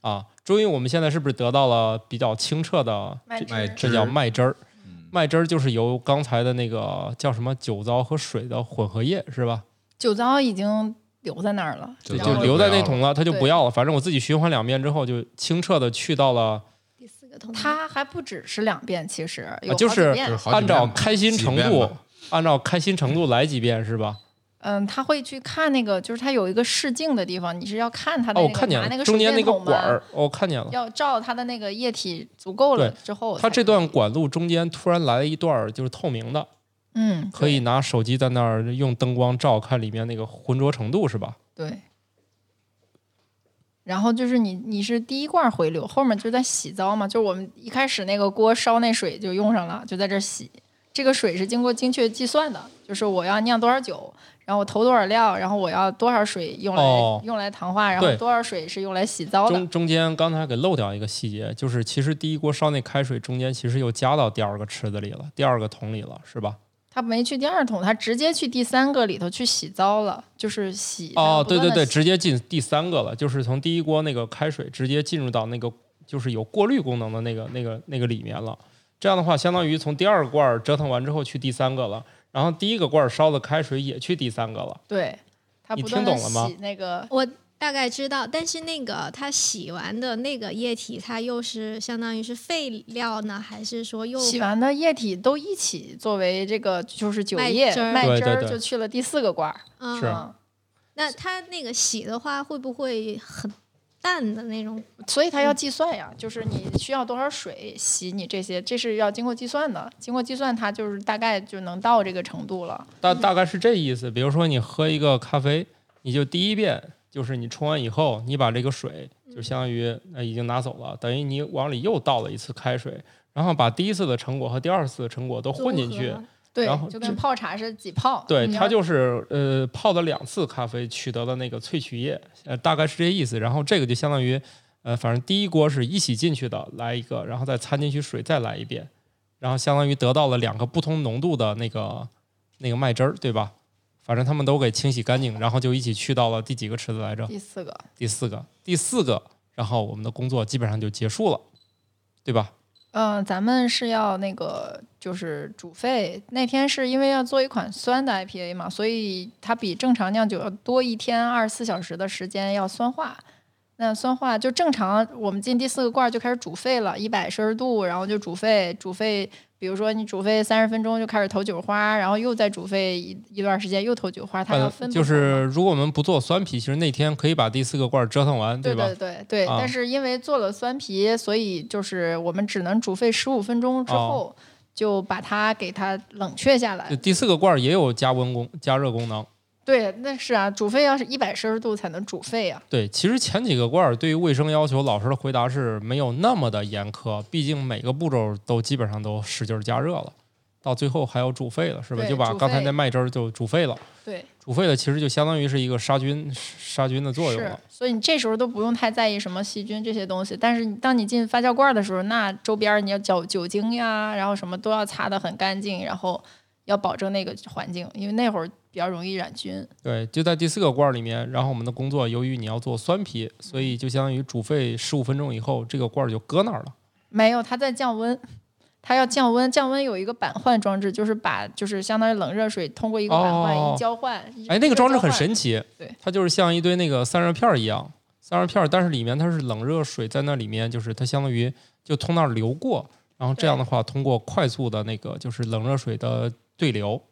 Speaker 1: 啊。终于我们现在是不是得到了比较清澈的
Speaker 3: 麦
Speaker 4: 麦
Speaker 3: 汁
Speaker 1: 这叫麦汁儿？
Speaker 4: 嗯
Speaker 1: 麦汁儿就是由刚才的那个叫什么酒糟和水的混合液是吧？
Speaker 3: 酒糟已经留在那儿了，
Speaker 1: 就留在那桶了，它就不要了。反正我自己循环两遍之后，就清澈的去到了，
Speaker 5: 第四个通道，
Speaker 3: 它还不只是两遍，其实有好几
Speaker 1: 就是按照开心程度按照开心程度来几遍是吧？
Speaker 3: 嗯，他会去看那个，就是他有一个试镜的地方，你是要看他的
Speaker 1: 哦，
Speaker 3: 那个、
Speaker 1: 我看见了，
Speaker 3: 拿那个
Speaker 1: 中间那个管儿，哦我看见了。
Speaker 3: 要照他的那个液体足够了之后才可以，
Speaker 1: 它这段管路中间突然来了一段儿就是透明的，
Speaker 3: 嗯
Speaker 1: 可以拿手机在那儿用灯光照，看里面那个浑浊程度是吧？
Speaker 3: 对。然后就是你，你是第一罐回流，后面就在洗糟嘛，就是我们一开始那个锅烧那水就用上了，就在这儿洗。这个水是经过精确计算的，就是我要酿多少酒，然后我投多少料，然后我要多少水用来、
Speaker 1: 哦
Speaker 3: 用来糖化，然后多少水是用来洗糟的
Speaker 1: 中。中间刚才给漏掉一个细节，就是其实第一锅烧那开水中间其实又加到第二个池子里了，第二个桶里了，是吧？
Speaker 3: 他没去第二桶，他直接去第三个里头去洗糟了，就是洗。
Speaker 1: 哦，对对对，
Speaker 3: 直
Speaker 1: 直接进第三个了，就是从第一锅那个开水直接进入到那个就是有过滤功能的那个那个那个里面了。这样的话，相当于从第二罐儿折腾完之后去第三个了，然后第一个罐儿烧的开水也去第三个了。
Speaker 3: 对，他
Speaker 1: 你
Speaker 3: 不断的
Speaker 1: 听懂了吗？
Speaker 3: 洗那个
Speaker 5: 我大概知道，但是那个它洗完的那个液体，它又是相当于是废料呢，还是说又
Speaker 3: 洗完的液体都一起作为这个就是酒液
Speaker 5: 麦汁儿？
Speaker 3: 就去了第四个罐儿。
Speaker 5: 嗯。
Speaker 1: 是。
Speaker 3: 嗯，
Speaker 5: 那它那个洗的话，会不会很淡的那种？
Speaker 3: 所以它要计算呀，就是你需要多少水洗你这些，这是要经过计算的。经过计算，它就是大概就能到这个程度了。
Speaker 1: 大大概是这意思。比如说你喝一个咖啡，你就第一遍就是你冲完以后，你把这个水就相当于呃已经拿走了，等于你往里又倒了一次开水，然后把第一次的成果和第二次的成果都混进去。
Speaker 3: 对
Speaker 1: 然后，
Speaker 3: 就跟泡茶是几泡。
Speaker 1: 对，它就是呃泡了两次咖啡取得了那个萃取液，呃大概是这意思。然后这个就相当于呃反正第一锅是一起进去的，来一个，然后再掺进去水再来一遍，然后相当于得到了两个不同浓度的那个那个麦汁儿，对吧？反正他们都给清洗干净，然后就一起去到了第几个池子来着？
Speaker 3: 第四个，
Speaker 1: 第四个，第四个，然后我们的工作基本上就结束了，对吧？
Speaker 3: 嗯，咱们是要那个就是煮沸。那天是因为要做一款酸的 IPA 嘛，所以它比正常酿酒要多一天二十四小时的时间要酸化。那酸化就正常，我们进第四个罐儿就开始煮沸了，一百摄氏度，然后就煮沸，煮沸。比如说你煮沸三十分钟就开始投酒花，然后又再煮沸一一段时间又投酒花，它要
Speaker 1: 呃
Speaker 3: 分、
Speaker 1: 就是如果我们不做酸皮，其实那天可以把第四个罐儿折腾完，对吧？
Speaker 3: 对对对对，
Speaker 1: 啊
Speaker 3: 但是因为做了酸皮，所以就是我们只能煮沸十五分钟之后，就把它给它冷却下来。
Speaker 1: 第四个罐儿也有加温功、加热功能。
Speaker 3: 对，那是啊，煮沸要是一百摄氏度才能煮沸啊。
Speaker 1: 对，其实前几个罐儿对于卫生要求，老师的回答是没有那么的严苛，毕竟每个步骤都基本上都使劲儿加热了，到最后还要煮沸了，是吧？就把刚才那麦汁儿就煮沸了，
Speaker 3: 对，
Speaker 1: 煮沸了其实就相当于是一个杀菌杀菌的作用了。，
Speaker 3: 所以你这时候都不用太在意什么细菌这些东西。但是你当你进发酵罐的时候，那周边你要酒酒精呀，然后什么都要擦得很干净，然后要保证那个环境，因为那会儿比较容易染菌。
Speaker 1: 对，就在第四个罐儿里面，然后我们的工作由于你要做酸皮，所以就相当于煮沸十五分钟以后，这个罐儿就搁那儿了。
Speaker 3: 没有，它在降温，它要降温。降温有一个板换装置，就是把就是相当于冷热水通过一个板换、
Speaker 1: 哦
Speaker 3: 一交换。
Speaker 1: 哎，那个装置很
Speaker 3: 神。
Speaker 1: 神奇，
Speaker 3: 对，
Speaker 1: 它就是像一堆那个散热片儿一样，散热片儿，但是里面它是冷热水在那里面，就是它相当于就从那儿流过，然后这样的话，通过快速的那个就是冷热水的对流，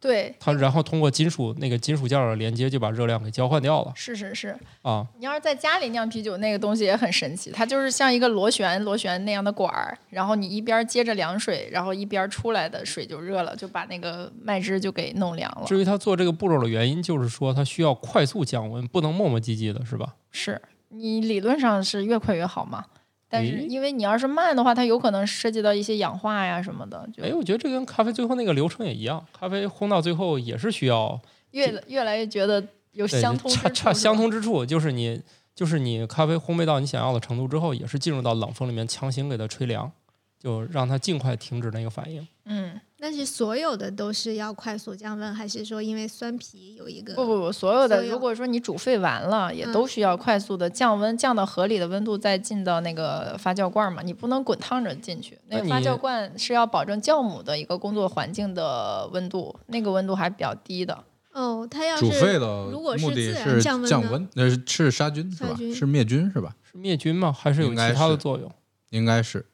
Speaker 3: 对，
Speaker 1: 它然后通过金属那个金属件的连接，就把热量给交换掉了
Speaker 3: 是是是。
Speaker 1: 啊。
Speaker 3: 你要是在家里酿啤酒，那个东西也很神奇，它就是像一个螺旋螺旋那样的管儿，然后你一边接着凉水，然后一边出来的水就热了，就把那个麦汁就给弄凉了。
Speaker 1: 至于它做这个步骤的原因，就是说它需要快速降温，不能磨磨唧唧的，是吧？
Speaker 3: 是你理论上是越快越好嘛，但是因为你要是慢的话，它有可能涉及到一些氧化呀什么的，就
Speaker 1: 哎，我觉得这跟咖啡最后那个流程也一样，咖啡烘到最后也是需要
Speaker 3: 越越来越觉得有相通之
Speaker 1: 差差相通之处，就是你就是你咖啡烘焙到你想要的程度之后，也是进入到冷风里面强行给它吹凉，就让它尽快停止那个反应。
Speaker 3: 嗯，
Speaker 5: 那是所有的都是要快速降温，还是说因为酸皮有一个？
Speaker 3: 不不不，所有的如果说你煮沸完了，也
Speaker 5: 嗯
Speaker 3: 都需要快速的降温，降到合理的温度再进到那个发酵罐嘛，你不能滚烫着进去。那发酵罐是要保证酵母的一个工作环境的温度，那个温度还比较低的。
Speaker 5: 哦，它要是
Speaker 4: 煮沸的
Speaker 5: 如果是自然降温
Speaker 4: 降温，那是是杀菌是吧？是灭菌是吧？
Speaker 1: 是灭菌吗？还是有其他的作用？
Speaker 4: 应该是。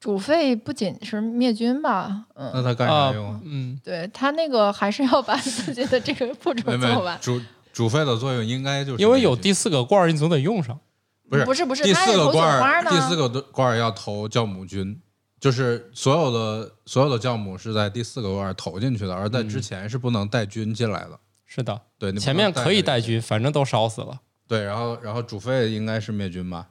Speaker 3: 煮沸不仅是灭菌吧，嗯，
Speaker 4: 那它干
Speaker 1: 啊
Speaker 4: 啥用啊？，
Speaker 1: 嗯，
Speaker 3: 对它那个还是要把自己的这个步骤
Speaker 4: 没没
Speaker 3: 做完。
Speaker 4: 煮煮沸的作用应该就是
Speaker 1: 因为有第四个罐儿，你总得用上。
Speaker 4: 不是
Speaker 3: 不是不是，
Speaker 4: 第四个罐儿，第四个罐儿要投酵母菌，就是所有的所有的酵母是在第四个罐儿投进去的，而在之前是不能带菌进来的。
Speaker 1: 是的，
Speaker 4: 对，你
Speaker 1: 前面可以带菌，反正都烧死了。
Speaker 4: 对，然后然后煮沸应该是灭菌吧？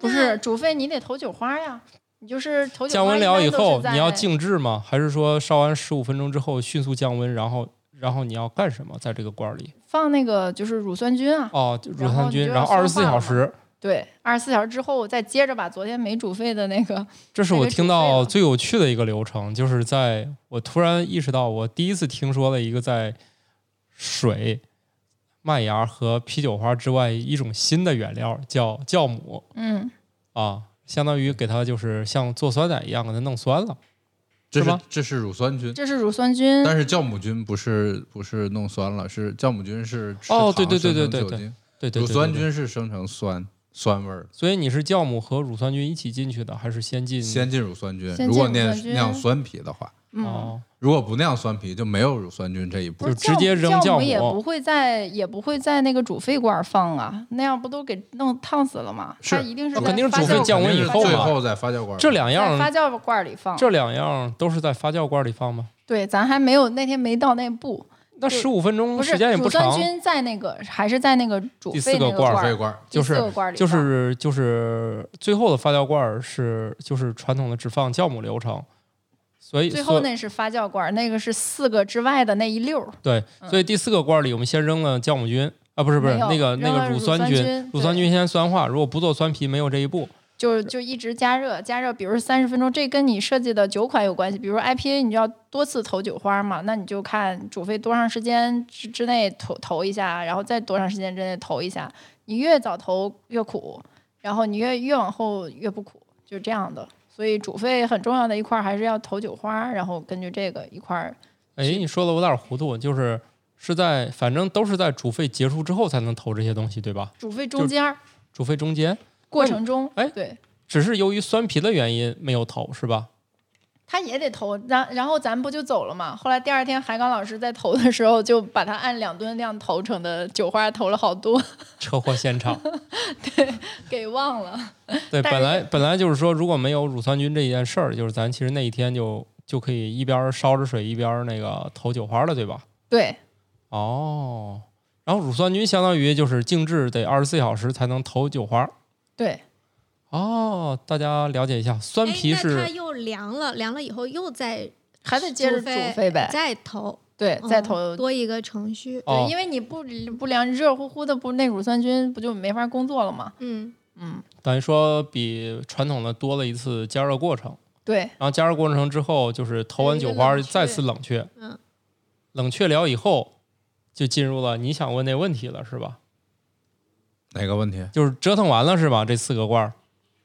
Speaker 3: 不是煮沸，你得投酒花呀。你就是投酒
Speaker 1: 降温了以后，你要静置吗？还是说烧完十五分钟之后迅速降温，然后然后你要干什么？在这个罐儿里？
Speaker 3: 放那个就是乳酸菌啊。
Speaker 1: 哦，乳酸菌，然后二十四小时。
Speaker 3: 对，二十四小时之后再接着把昨天没煮沸的那个，
Speaker 1: 这是我听到最有趣的一个流程，就是在我突然意识到，我第一次听说了一个在水、麦芽和啤酒花之外一种新的原料，叫酵母
Speaker 3: 嗯，
Speaker 1: 啊，相当于给它就是像做酸奶一样给它弄酸了。
Speaker 4: 这是
Speaker 1: 是吗
Speaker 4: 这是乳酸菌，
Speaker 3: 这是乳酸菌。
Speaker 4: 但是酵母菌不是不是弄酸了，是酵母菌是吃
Speaker 1: 哦对对
Speaker 4: 糖生
Speaker 1: 对对对对
Speaker 4: 成
Speaker 1: 对对对
Speaker 4: 乳酸
Speaker 1: 对对
Speaker 4: 菌是生成酸酸味儿的，
Speaker 1: 所以你是酵母和乳酸菌一起进去的，还是先进？
Speaker 4: 先进乳酸菌。如果酿酿酸啤的话，
Speaker 3: 嗯，
Speaker 1: 哦，
Speaker 4: 如果不那样酸皮，就没有乳酸菌这一步。
Speaker 1: 就直接扔酵母
Speaker 3: 酵也不会在也不会在那个煮沸罐放啊，那样不都给弄烫死了吗？
Speaker 4: 是。
Speaker 3: 它一定是在
Speaker 1: 肯定是煮沸
Speaker 3: 发酵
Speaker 1: 降温以后嘛
Speaker 4: 最后在发酵罐
Speaker 1: 这两样
Speaker 3: 发酵罐里放。
Speaker 1: 这两样都是在发酵罐里放吗？
Speaker 3: 对，咱还没有那天没到那步，
Speaker 1: 那十五分钟时间也
Speaker 3: 乳
Speaker 1: 不长。
Speaker 3: 酸，菌在那个还是在那个煮
Speaker 1: 第四
Speaker 3: 沸
Speaker 1: 个罐儿。
Speaker 3: 那罐儿，
Speaker 4: 煮沸罐儿
Speaker 1: 就是就是就是最后的发酵罐儿是就是传统的只放酵母流程，所以
Speaker 3: 最后那是发酵罐儿，那个是四个之外的那一溜儿。
Speaker 1: 对，所以第四个罐儿里我们先扔了酵母菌啊，不是不是那个那个
Speaker 3: 乳
Speaker 1: 酸菌，乳酸菌先酸化，如果不做酸皮没有这一步，
Speaker 3: 就就一直加热，加热，比如三十分钟，这跟你设计的酒款有关系。比如 IPA，你就要多次投酒花嘛，那你就看煮沸多长时间之之内投投一下，然后再多长时间之内投一下。你越早投越苦，然后你越越往后越不苦，就是这样的。所以煮沸很重要的一块儿还是要投酒花，然后根据这个一块儿
Speaker 1: 哎，你说的我有点糊涂，就是是在反正都是在煮沸结束之后才能投这些东西，对吧？
Speaker 3: 煮沸中间儿
Speaker 1: 煮沸中间，
Speaker 3: 过程中，
Speaker 1: 哎
Speaker 3: 对，
Speaker 1: 只是由于酸皮的原因没有投，是吧？
Speaker 3: 他也得投，然然后咱不就走了嘛？后来第二天海港老师在投的时候，就把他按两吨量投成的酒花投了好多，
Speaker 1: 车祸现场。
Speaker 3: 对给忘了。
Speaker 1: 对，本来本来就是说，如果没有乳酸菌这件事儿，就是咱其实那一天就就可以一边烧着水一边那个投酒花了，对吧？
Speaker 3: 对，
Speaker 1: 哦，然后乳酸菌相当于就是静置得二十四小时才能投酒花。
Speaker 3: 对，
Speaker 1: 哦，大家了解一下，酸
Speaker 5: 哎，
Speaker 1: 皮
Speaker 5: 是它又凉了，凉了以后又再
Speaker 3: 还得接着煮
Speaker 5: 沸。再投，
Speaker 3: 对，再
Speaker 5: 嗯
Speaker 3: 投。
Speaker 5: 多一个程序。
Speaker 1: 哦
Speaker 3: 对，因为你不不凉，热乎乎的，不那乳酸菌不就没法工作了吗？
Speaker 5: 嗯，
Speaker 3: 嗯，
Speaker 1: 等于说比传统的多了一次加热过程。
Speaker 3: 对，
Speaker 1: 然后加热过程之后，就是投完酒花再次冷却，
Speaker 5: 嗯，
Speaker 1: 冷却了以后，就进入了你想问那问题了，是吧？
Speaker 4: 哪个问题？
Speaker 1: 就是折腾完了是吧？这四个罐儿，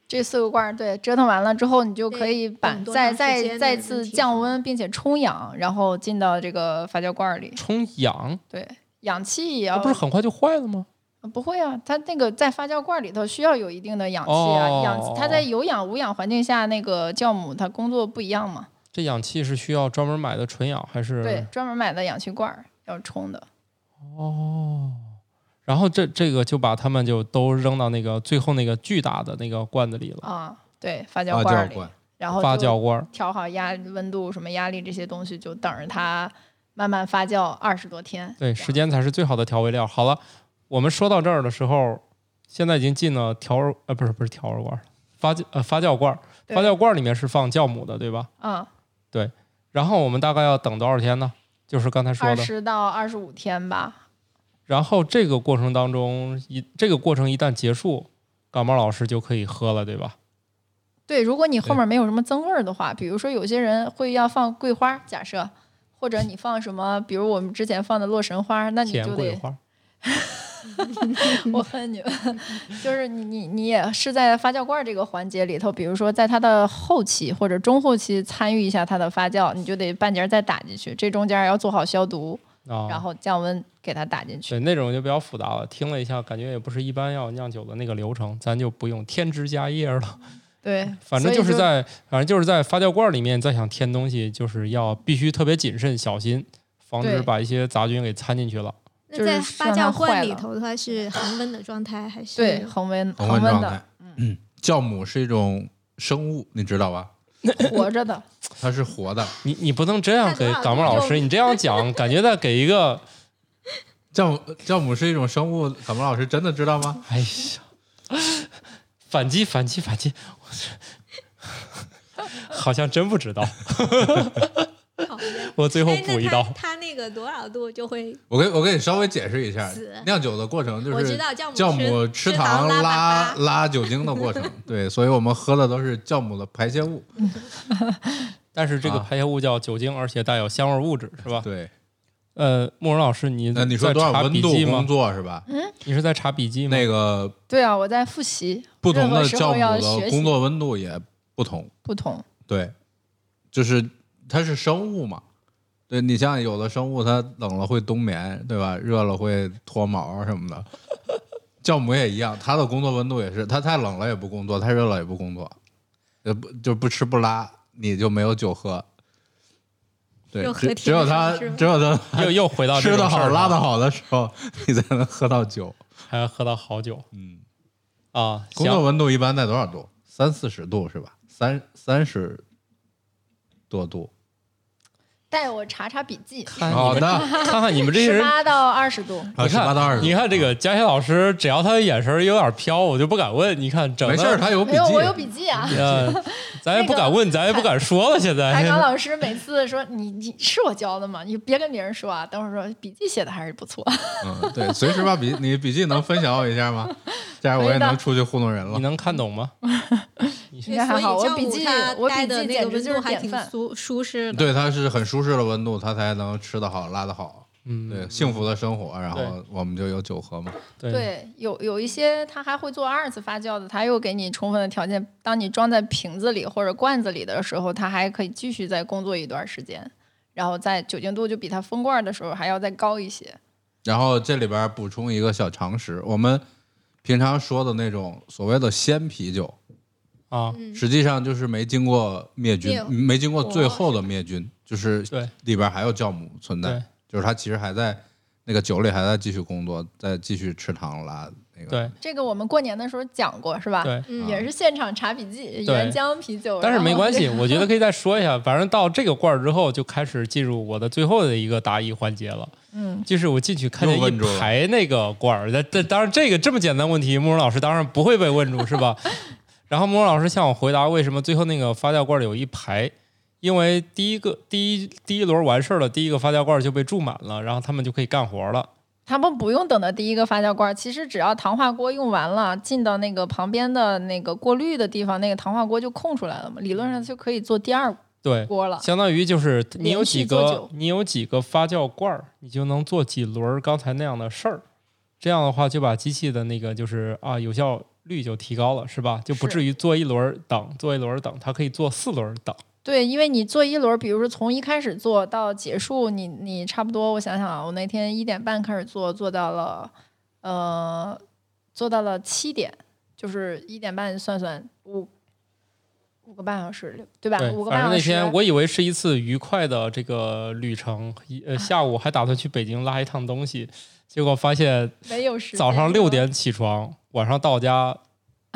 Speaker 3: 这四个罐儿，对，折腾完了之后，你就可以把再再再次降温，并且冲氧，然后进到这个发酵罐儿里。
Speaker 1: 冲氧，
Speaker 3: 对，氧气也要
Speaker 1: 不是很快就坏了吗？
Speaker 3: 不会啊，它那个在发酵罐里头需要有一定的氧气啊，
Speaker 1: 哦
Speaker 3: 氧它在有氧无氧环境下，那个酵母它工作不一样嘛。
Speaker 1: 这氧气是需要专门买的纯氧还是？
Speaker 3: 对，专门买的氧气罐儿要冲的。
Speaker 1: 哦。然后这这个就把它们就都扔到那个最后那个巨大的那个罐子里了，
Speaker 3: 啊，对，发
Speaker 4: 发
Speaker 3: 酵罐儿里，
Speaker 4: 罐。
Speaker 3: 然后发
Speaker 1: 酵罐儿。
Speaker 3: 调好压温度、什么压力这些东西，就等着它慢慢发酵二十多天。
Speaker 1: 对，时间才是最好的调味料。好了，我们说到这儿的时候，现在已经进了调味呃不是不是调味罐儿，发酵呃发酵罐儿，发酵罐儿里面是放酵母的，对吧？
Speaker 3: 嗯，
Speaker 1: 然后我们大概要等多少天呢？就是刚才说的。
Speaker 3: 二十到二十五天吧。
Speaker 1: 然后这个过程当中，一这个过程一旦结束，感冒老师就可以喝了，对吧？
Speaker 3: 对，如果你后面没有什么增味儿的话，比如说有些人会要放桂花，假设，或者你放什么，比如我们之前放的洛神花，那你就得
Speaker 1: 甜桂花。
Speaker 3: 我恨你们，就是你你你也是在发酵罐这个环节里头，比如说在它的后期或者中后期参与一下它的发酵，你就得半截儿再打进去，这中间要做好消毒，
Speaker 1: 啊，
Speaker 3: 然后降温给它打进去。
Speaker 1: 对那种就比较复杂了。听了一下，感觉也不是一般要酿酒的那个流程，咱就不用添枝加叶了。
Speaker 3: 对，
Speaker 1: 反正就是在，反正就是在发酵罐里面再想添东西，就是要必须特别谨慎小心，防止把一些杂菌给掺进去了。
Speaker 3: 就
Speaker 5: 那在
Speaker 3: 是
Speaker 5: 发酵罐里头的话是 恒温的状态还是？
Speaker 3: 对恒温
Speaker 4: 恒
Speaker 3: 恒温的
Speaker 4: 温状态。嗯，酵母是一种生物，你知道吧？
Speaker 3: 活着的，
Speaker 4: 它是活的。
Speaker 1: 你你不能这样给感冒老师，你这样讲，感觉在给一个，
Speaker 4: 酵母酵母是一种生物，感冒老师真的知道吗？
Speaker 1: 哎呀，反击反击反击，我是 好像真不知道，我最后补一刀
Speaker 5: 它。它那个多少度就会
Speaker 4: 我给我给你稍微解释一下，酿酒的过程就
Speaker 5: 我
Speaker 4: 是
Speaker 5: 知道酵母
Speaker 4: 酵母
Speaker 5: 吃
Speaker 4: 吃糖
Speaker 5: 拉
Speaker 4: 拉酒精的过程。对，所以我们喝的都是酵母的排泄物。
Speaker 1: 但是这个
Speaker 4: 啊
Speaker 1: 排泄物叫酒精，而且带有香味物质，是吧？
Speaker 4: 对，
Speaker 1: 呃，慕容老师，你
Speaker 4: 那你说多少温度工？作是吧？
Speaker 1: 嗯你是在查笔记吗？
Speaker 4: 那个
Speaker 3: 对啊，我在复习，
Speaker 4: 不同的酵母的工作温度也不同。
Speaker 3: 不同，
Speaker 4: 对，就是它是生物嘛。对你像有的生物，它冷了会冬眠，对吧？热了会脱毛什么的。酵母也一样，它的工作温度也是，它太冷了也不工作，太热了也不工作，呃不就不吃不拉，你就没有酒喝。对只只有它
Speaker 5: 的是吗
Speaker 4: 只有他
Speaker 1: 又又回到
Speaker 4: 吃的好拉的好的时候，你才能喝到酒。
Speaker 1: 还要喝到好酒
Speaker 4: 嗯，
Speaker 1: 啊！
Speaker 4: 工作，温度一般在多少度？三四十度是吧？三三十多度。
Speaker 3: 带我查查笔记，
Speaker 4: 好的，
Speaker 1: 看看你们这些
Speaker 3: 十，八到二十度，
Speaker 4: 啊，
Speaker 1: 你看
Speaker 4: 十八到二十。
Speaker 1: 你看这个佳贤老师，只要他的眼神有点飘，我就不敢问。你看整的
Speaker 4: 没事，他有笔
Speaker 3: 没有，
Speaker 4: 记。
Speaker 3: 我有笔记啊。
Speaker 1: 呃，咱也不敢问，咱也不敢说了。现在
Speaker 3: 海港老师每次说你你是我教的吗？你别跟别人说啊。等会儿说笔记写的还是不错。
Speaker 4: 嗯，对，随时把笔你笔记能分享我一下吗？这样我也能出去糊弄人了。
Speaker 1: 你能看懂吗？你是
Speaker 3: 应该还好我笔记我笔
Speaker 5: 待的那个
Speaker 3: 记简直就是
Speaker 5: 温度还挺
Speaker 3: 典范
Speaker 5: 舒舒适的。
Speaker 4: 对，他是很舒适的温度，它才能吃得好、拉得好。
Speaker 1: 嗯，
Speaker 4: 对，幸福的生活，然后我们就有酒喝嘛。
Speaker 1: 对
Speaker 3: 对，有有一些它还会做二次发酵的，它又给你充分的条件，当你装在瓶子里或者罐子里的时候，它还可以继续再工作一段时间，然后在酒精度就比它封罐的时候还要再高一些。
Speaker 4: 然后这里边补充一个小常识，我们平常说的那种所谓的鲜啤酒，
Speaker 1: 啊，
Speaker 5: 嗯
Speaker 4: 实际上就是没经过灭菌
Speaker 5: 灭，
Speaker 4: 没经过最后的灭菌，就是
Speaker 1: 对
Speaker 4: 里边还有酵母存在
Speaker 1: 对，
Speaker 4: 就是它其实还在那个酒里还在继续工作，在继续吃糖拉那个。
Speaker 1: 对
Speaker 3: 这个我们过年的时候讲过是吧？
Speaker 1: 对。
Speaker 5: 嗯
Speaker 3: 也是现场查笔记，原浆啤酒。
Speaker 1: 但是没关系，我觉得可以再说一下。反正到这个罐儿之后，就开始进入我的最后的一个答疑环节了。
Speaker 3: 嗯，
Speaker 1: 就是我进去看见一排那个罐儿，但但当然这个这么简单问题，慕容老师当然不会被问住，是吧？然后慕容老师向我回答为什么最后那个发酵罐儿有一排，因为第一个第一第一轮完事儿了，第一个发酵罐儿就被注满了，然后他们就可以干活了。
Speaker 3: 他们不用等到第一个发酵罐，其实只要糖化锅用完了，进到那个旁边的那个过滤的地方，那个糖化锅就空出来了嘛，理论上就可以做第二
Speaker 1: 对，
Speaker 3: 锅了。
Speaker 1: 相当于就是你有几个你有几个发酵罐儿，你就能做几轮儿刚才那样的事儿。这样的话，就把机器的那个就是啊有效率就提高了，是吧？就不至于做一轮儿等，做一轮儿等，它可以做四轮儿等。
Speaker 3: 对，因为你做一轮，比如说从一开始做到结束，你你差不多，我想想啊，我那天一点半开始做，做到了呃，做到了七点，就是一点半算算五五个半小时，对吧？
Speaker 1: 对
Speaker 3: 五，个
Speaker 1: 反正那
Speaker 3: 半小时。
Speaker 1: 天我以为是一次愉快的这个旅程，一呃下午还打算去北京拉一趟东西，结果发现
Speaker 3: 没有时间
Speaker 1: 早上六点起床，晚上到家。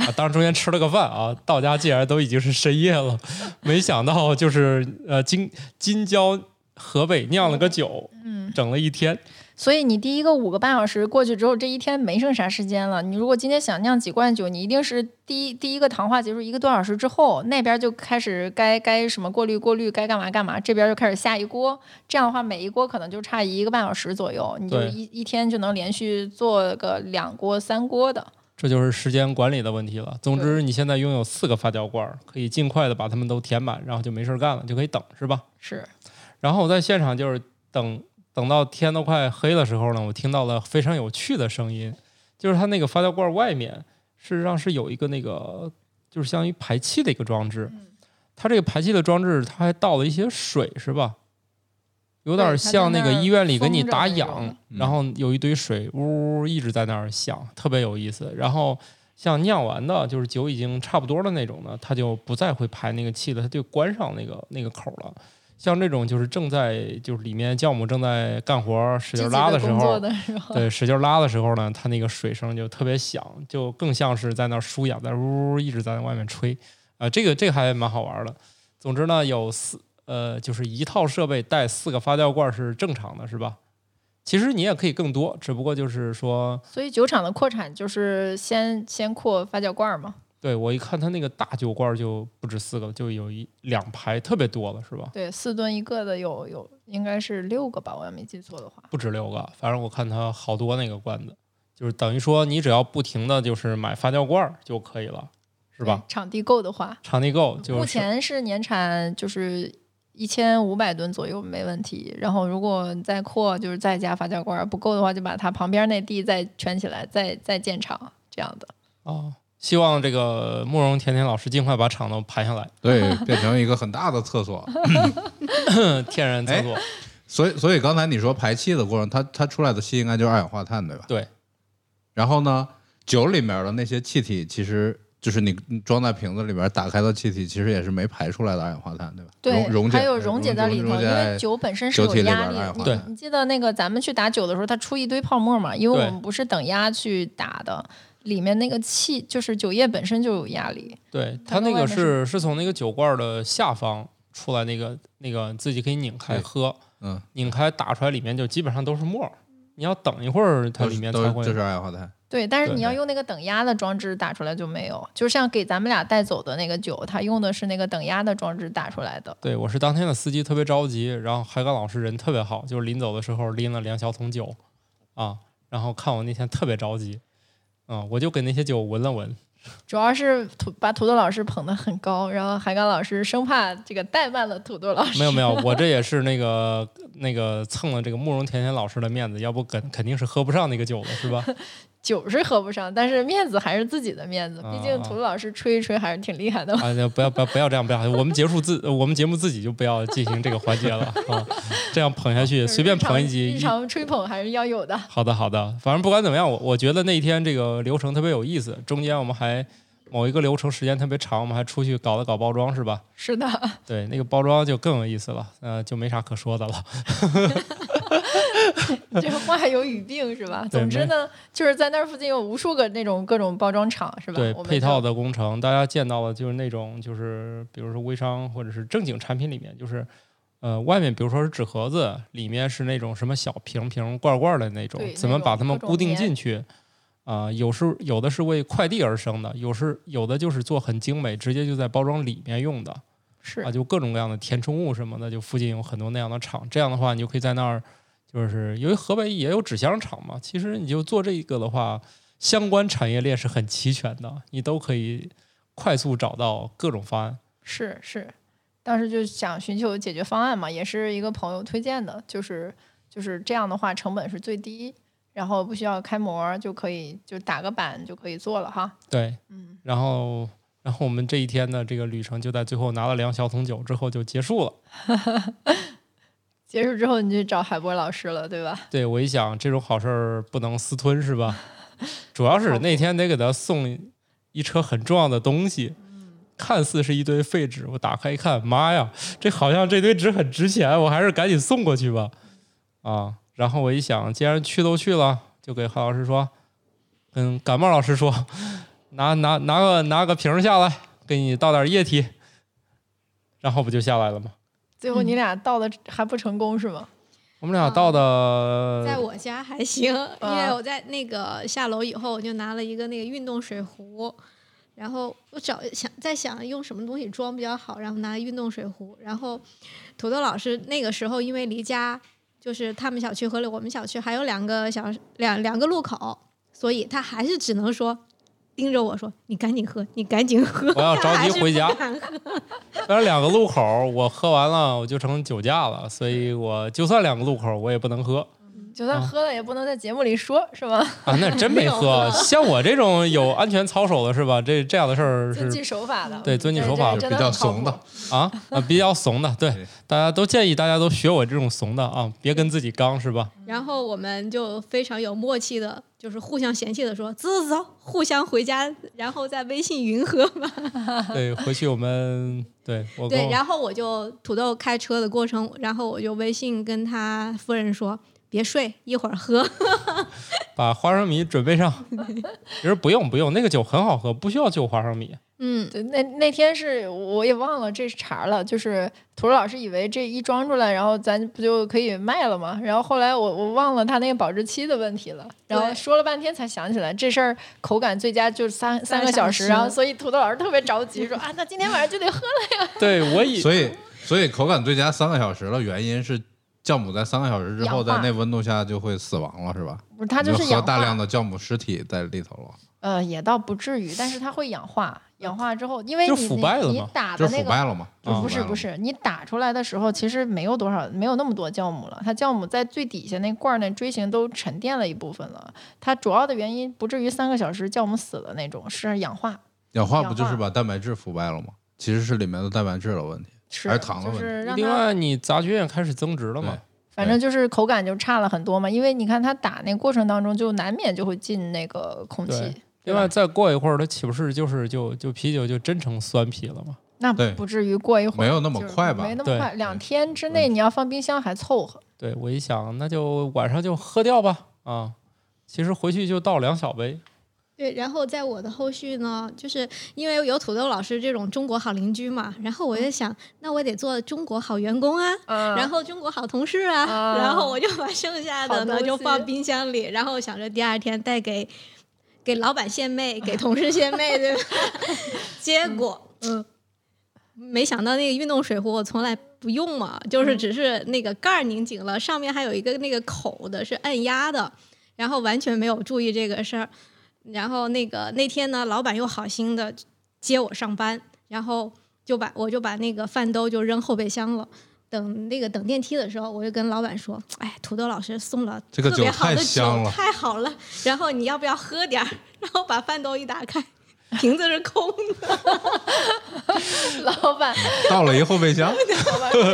Speaker 1: 啊，当然中间吃了个饭啊，到家竟然都已经是深夜了，没想到就是呃京京郊河北酿了个酒，
Speaker 3: 嗯，
Speaker 1: 整了一天，
Speaker 3: 所以你第一个五个半小时过去之后，这一天没剩啥时间了。你如果今天想酿几罐酒，你一定是第一第一个糖化结束一个多小时之后，那边就开始该该什么过滤过滤，该干嘛干嘛，这边就开始下一锅。这样的话，每一锅可能就差一个半小时左右，你就一一天就能连续做个两锅三锅的。
Speaker 1: 这就是时间管理的问题了。总之，你现在拥有四个发酵罐儿，可以尽快的把它们都填满，然后就没事儿干了，就可以等，是吧？
Speaker 3: 是，
Speaker 1: 然后我在现场就是等等到天都快黑的时候呢，我听到了非常有趣的声音，就是它那个发酵罐外面事实上是有一个那个就是相当于排气的一个装置，它这个排气的装置它还倒了一些水，是吧？有点像那个医院里给你打氧，然后有一堆水呜呜一直在那儿响，特别有意思。然后像酿完的，就是酒已经差不多的那种呢，它就不再会排那个气了，它就关上那个那个口了。像这种就是正在就是里面酵母正在干活使劲拉
Speaker 3: 的时候，
Speaker 1: 对，使劲拉的时候呢，它那个水声就特别响，就更像是在那儿输氧，在呜呜一直在外面吹。啊、这个这个还蛮好玩的。总之呢，有四呃，就是一套设备带四个发酵罐是正常的，是吧？其实你也可以更多，只不过就是说，
Speaker 3: 所以酒厂的扩产就是先先扩发酵罐嘛。
Speaker 1: 对我一看它那个大酒罐就不止四个，就有一两排，特别多了，是吧？
Speaker 3: 对，四吨一个的有有应该是六个吧，我要没记错的话。
Speaker 1: 不止六个，反正我看它好多那个罐子，就是等于说你只要不停的就是买发酵罐儿就可以了，是吧？
Speaker 3: 场地够的话，
Speaker 1: 场地够就是
Speaker 3: 目前是年产就是一千五百吨左右没问题。然后如果再扩，就是再加发酵罐，不够的话就把它旁边那地再圈起来，再再建厂这样的。
Speaker 1: 哦，希望这个慕容甜甜老师尽快把厂都盘下来，
Speaker 4: 对，变成一个很大的厕所。
Speaker 1: 天然厕所。
Speaker 4: 所以，所以刚才你说排气的过程，它它出来的气应该就是二氧化碳，对吧？
Speaker 1: 对。
Speaker 4: 然后呢，酒里面的那些气体，其实就是你你装在瓶子里边打开的气体，其实也是没排出来的二氧化碳，对吧？
Speaker 3: 对
Speaker 4: 溶溶解
Speaker 3: 还有溶解在里头，因为酒本身是有压力的。你
Speaker 4: 的二氧化碳
Speaker 3: 你记得那个咱们去打酒的时候，它出一堆泡沫嘛？因为我们不是等压去打的，里面那个气就是酒液本身就有压力。
Speaker 1: 对，
Speaker 3: 它
Speaker 1: 它那个是是从那个酒罐的下方出来，那个那个自己可以拧开喝，
Speaker 4: 嗯，
Speaker 1: 拧开打出来里面就基本上都是沫儿，你要等一会儿它里面才会。
Speaker 4: 就是二氧化碳。
Speaker 3: 对，但是你要用那个等压的装置打出来就没有，就像给咱们俩带走的那个酒，它用的是那个等压的装置打出来的。
Speaker 1: 对，我是当天的司机，特别着急，然后海港老师人特别好，就是临走的时候拎了两小桶酒，啊，然后看我那天特别着急，啊，我就给那些酒闻了闻，
Speaker 3: 主要是土把土豆老师捧得很高，然后海刚老师生怕这个怠慢了土豆老师。
Speaker 1: 没有没有，我这也是那个 那个蹭了这个慕容甜甜老师的面子，要不肯肯定是喝不上那个酒了，是吧？
Speaker 3: 酒是喝不上，但是面子还是自己的面子，毕竟
Speaker 1: 啊
Speaker 3: 土豆老师吹一吹还是挺厉害的嘛。
Speaker 1: 啊，就不要不要不要这样，不要，我们结束自我们节目自己就不要进行这个环节了啊，这样捧下去随便捧一集
Speaker 3: 日常吹捧还是要有的。
Speaker 1: 好的，好的，反正不管怎么样，我我觉得那一天这个流程特别有意思，中间我们还某一个流程时间特别长，我们还出去搞了搞包装，是吧？
Speaker 3: 是的，
Speaker 1: 对，那个包装就更有意思了，呃，就没啥可说的了。
Speaker 3: 这个话有语病是吧？总之呢，就是在那儿附近有无数个那种各种包装厂是吧？
Speaker 1: 对，配套的工程，大家见到的就是那种，就是比如说微商或者是正经产品里面，就是呃，外面比如说是纸盒子，里面是那种什么小瓶瓶罐罐的那种，怎么把它们固定进去？啊、有是有的是为快递而生的，有时有的就是做很精美，直接就在包装里面用的
Speaker 3: 是
Speaker 1: 啊，就各种各样的填充物什么的，就附近有很多那样的厂。这样的话，你就可以在那儿，就是因为河北也有纸箱厂嘛，其实你就做这个的话，相关产业链是很齐全的，你都可以快速找到各种方案。
Speaker 3: 是是，当时就想寻求解决方案嘛，也是一个朋友推荐的，就是就是这样的话成本是最低，然后不需要开模就可以就打个板就可以做了哈。
Speaker 1: 对，
Speaker 3: 嗯，
Speaker 1: 然后然后我们这一天的这个旅程就在最后拿了两小桶酒之后就结束了。
Speaker 3: 结束之后你就找海波老师了，对吧？
Speaker 1: 对我一想，这种好事儿不能私吞是吧？主要是那天得给他送一车很重要的东西，看似是一堆废纸，我打开一看，妈呀，这好像这堆纸很值钱，我还是赶紧送过去吧。啊，然后我一想，既然去都去了，就给何老师说，跟感冒老师说，拿拿拿个拿个瓶儿下来，给你倒点液体，然后不就下来了吗？
Speaker 3: 最后你俩到的还不成功是吗？
Speaker 1: 我们俩到的，
Speaker 5: 在我家还行，因为
Speaker 3: 啊
Speaker 5: 我在那个下楼以后，我就拿了一个那个运动水壶，然后我找想在想用什么东西装比较好，然后拿运动水壶，然后土豆老师那个时候因为离家就是他们小区和我们小区还有两个小两两个路口，所以他还是只能说盯着我说：“你赶紧喝，你赶紧喝。”
Speaker 1: 我要着急回家
Speaker 5: 不敢喝
Speaker 1: 但是两个路口我喝完了，我就成酒驾了，所以我就算两个路口我也不能喝
Speaker 3: 就算喝了也不能在节目里说，是吧？
Speaker 1: 啊，那真没
Speaker 5: 没
Speaker 1: 喝。像我这种有安全操守的是吧？这这样的事儿
Speaker 3: 遵纪
Speaker 1: 是
Speaker 3: 守法的，
Speaker 1: 对遵纪守法
Speaker 4: 比较怂的。
Speaker 1: 啊啊比较怂的，对
Speaker 4: 对，
Speaker 1: 大家都建议大家都学我这种怂的啊，别跟自己刚是吧？
Speaker 5: 然后我们就非常有默契的，就是互相嫌弃的说：“走走走，互相回家，然后在微信云喝吧。
Speaker 1: 对，回去我们对我”跟
Speaker 5: 对，
Speaker 1: 我
Speaker 5: 然后我就土豆开车的过程，然后我就微信跟他夫人说：“别睡，一会儿喝。
Speaker 1: 把花生米准备上。其实不用不用，那个酒很好喝，不需要就花生米。”
Speaker 5: 嗯，
Speaker 3: 对，那那天是我也忘了这是茬了，就是土豆老师以为这一装出来，然后咱不就可以卖了吗？然后后来我我忘了他那个保质期的问题了，然后说了半天才想起来这事儿口感最佳就是三三个小时，
Speaker 5: 时
Speaker 3: 然后所以土豆老师特别着急说啊，那今天晚上就得喝了呀。
Speaker 1: 对我以
Speaker 4: 所以所以口感最佳三个小时了，原因是酵母在三个小时之后，在那温度下就会死亡了，是吧？
Speaker 3: 不是，它就是氧化
Speaker 4: 大量的酵母尸体在里头了，
Speaker 3: 呃，也倒不至于，但是它会氧化，氧化之后，因为
Speaker 1: 就
Speaker 3: 你你你
Speaker 1: 腐败了嘛
Speaker 4: 就是
Speaker 3: 打的那个
Speaker 4: 腐败了嘛？
Speaker 1: 啊
Speaker 3: 不是不是，你打出来的时候其实没有多少，没有那么多酵母了。它酵母在最底下那罐儿那锥形都沉淀了一部分了。它主要的原因不至于三个小时酵母死了那种，是，氧化
Speaker 4: 氧化不就是把蛋白质腐败了吗？其实是里面的蛋白质的问题。
Speaker 3: 是
Speaker 4: 还是糖的
Speaker 3: 就
Speaker 4: 问题
Speaker 1: 另
Speaker 3: 是让它
Speaker 1: 外你杂菌也开始增殖了嘛。
Speaker 3: 反正就是口感就差了很多嘛。因为你看它打那过程当中就难免就会进那个空气
Speaker 1: 对，
Speaker 3: 吧
Speaker 1: 另外再过一会儿，它岂不是就是就就啤酒就真成酸啤了吗？
Speaker 3: 那
Speaker 4: 对
Speaker 3: 不至于过一会儿
Speaker 4: 没有那么快吧
Speaker 3: 没那么快，两天之内你要放冰箱还凑合。
Speaker 1: 对我一想，那就晚上就喝掉吧啊。其实回去就倒两小杯，
Speaker 5: 对，然后在我的后续呢，就是因为有土豆老师这种中国好邻居嘛，然后我就想，那我得做中国好员工啊，
Speaker 3: 嗯
Speaker 5: 然后中国好同事啊，
Speaker 3: 啊
Speaker 5: 然后我就把剩下的呢就放冰箱里，然后想着第二天带给给老板献媚，给同事献媚，对吧？结果，嗯，没想到那个运动水壶我从来不用嘛，就是只是那个盖儿拧紧了，上面还有一个那个口的是按压的，然后完全没有注意这个事儿。然后那个那天呢，老板又好心的接我上班，然后就把我就把那个饭兜就扔后备箱了。等那个等电梯的时候，我就跟老板说：“哎，土豆老师送了
Speaker 4: 这个
Speaker 5: 特别
Speaker 4: 酒太
Speaker 5: 好的酒，
Speaker 4: 香了
Speaker 5: 太好了。然后你要不要喝点儿？” 然后把饭兜一打开，瓶子是空的。
Speaker 3: 老板，
Speaker 4: 到了一后备箱，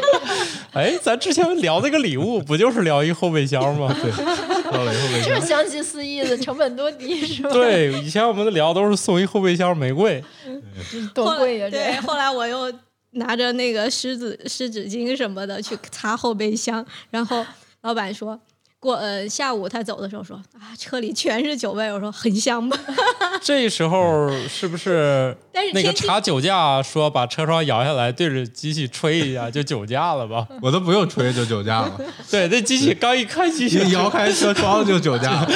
Speaker 1: 哎，咱之前聊那个礼物，不就是聊一后备箱吗？对
Speaker 4: 到了一后备
Speaker 3: 这
Speaker 4: 箱，
Speaker 3: 详细四溢的成本多低 是吧？，
Speaker 1: 对，以前我们聊都是送一后备箱玫瑰，
Speaker 3: 多贵呀、
Speaker 5: 对，后来我又拿着那个湿纸湿纸巾什么的去擦后备箱，然后老板说。过呃下午他走的时候说啊车里全是酒味，我说很香吧，
Speaker 1: 这时候是不是那 个
Speaker 5: 但是那个
Speaker 1: 查酒驾说把车窗摇下来，对着机器吹一下就酒驾了吧？
Speaker 4: 我都不用吹就酒驾了，
Speaker 1: 对，那机器刚一开机器
Speaker 4: 摇开车窗就酒驾了。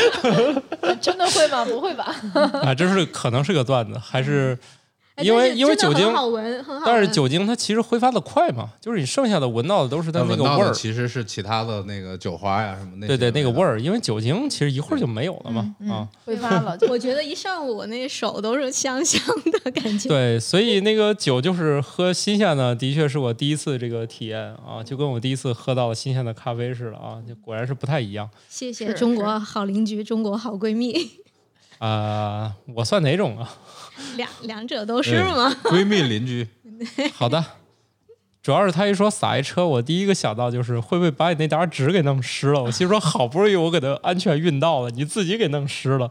Speaker 3: 真的会吗？不会吧？
Speaker 1: 啊，这是可能是个段子，还是
Speaker 5: 哎
Speaker 1: 因为因为酒精
Speaker 5: 好闻，很好闻。
Speaker 1: 但是酒精它其实挥发的快嘛，就是你剩下的闻到的都是它那个味儿，
Speaker 4: 其实是其他的那个酒花呀什么那
Speaker 1: 对对，那个味
Speaker 4: 儿。
Speaker 1: 因为酒精其实一会儿就没有了嘛，啊，
Speaker 3: 挥发了
Speaker 5: 我觉得一上午我那手都是香香的感觉。
Speaker 1: 对，所以那个酒就是喝新鲜的，的确是我第一次这个体验啊，就跟我第一次喝到了新鲜的咖啡似的啊，就果然是不太一样
Speaker 5: 谢谢中国好邻居，中国好闺蜜，
Speaker 1: 啊、我算哪种啊？
Speaker 5: 两两者都是吗？
Speaker 4: 闺蜜邻居，
Speaker 1: 好的。主要是他一说撒一车，我第一个想到就是会不会把你那沓纸给弄湿了？我心说好不容易我给它安全运到了，你自己给弄湿了，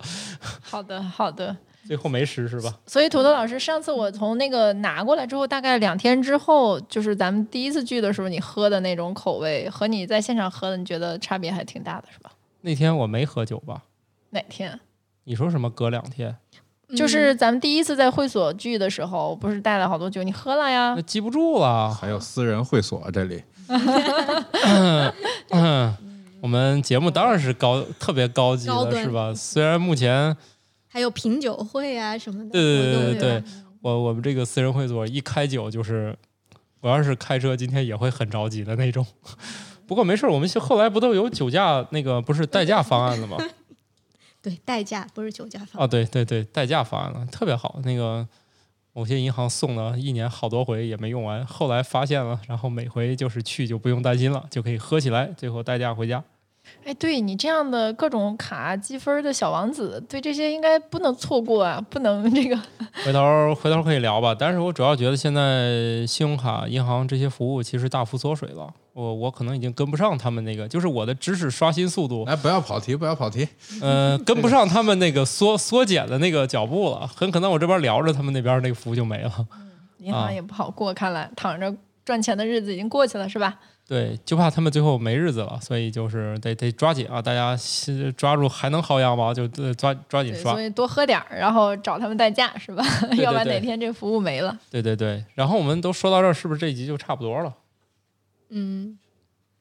Speaker 3: 好的，好的。
Speaker 1: 最后没湿是吧？
Speaker 3: 所以土豆老师，上次我从那个拿过来之后，大概两天之后，就是咱们第一次聚的时候，你喝的那种口味和你在现场喝的，你觉得差别还挺大的，是吧？
Speaker 1: 那天我没喝酒吧？
Speaker 3: 哪天？
Speaker 1: 你说什么隔两天？
Speaker 3: 就是咱们第一次在会所聚的时候，不是带了好多酒，你喝了呀
Speaker 1: 那？记不住了。
Speaker 4: 还有私人会所这里，
Speaker 1: 嗯，我们节目当然是高特别高级的，是吧？虽然目前
Speaker 5: 还有品酒会啊什么的
Speaker 1: 对对，对对对？我我们这个私人会所一开酒就是，我要是开车今天也会很着急的那种。不过没事，我们后来不都有酒驾那个不是代驾方案了吗？
Speaker 5: 对，代驾不是酒驾方。
Speaker 1: 啊，对对对，代驾方案了，特别好。那个某些银行送了一年好多回也没用完，后来发现了，然后每回就是去就不用担心了，就可以喝起来，最后代驾回家。
Speaker 3: 哎，对你这样的各种卡积分的小王子，对这些应该不能错过啊，不能这个。
Speaker 1: 回头回头可以聊吧，但是我主要觉得现在信用卡、银行这些服务其实大幅缩水了，我我可能已经跟不上他们那个，就是我的知识刷新速度，
Speaker 4: 哎，不要跑题，不要跑题。
Speaker 1: 呃，跟不上他们那个缩缩减的那个脚步了，很可能我这边聊着，他们那边那个服务就没了。啊
Speaker 3: 银行也不好过，看来躺着赚钱的日子已经过去了，是吧？
Speaker 1: 对，就怕他们最后没日子了，所以就是得得抓紧啊！大家是抓住还能薅羊毛就呃抓抓紧
Speaker 3: 所。以多喝点儿，然后找他们代驾，是吧？
Speaker 1: 对
Speaker 3: 要不然哪天这服务没了。
Speaker 1: 对对对，然后我们都说到这儿，是不是这一集就差不多了？
Speaker 5: 嗯，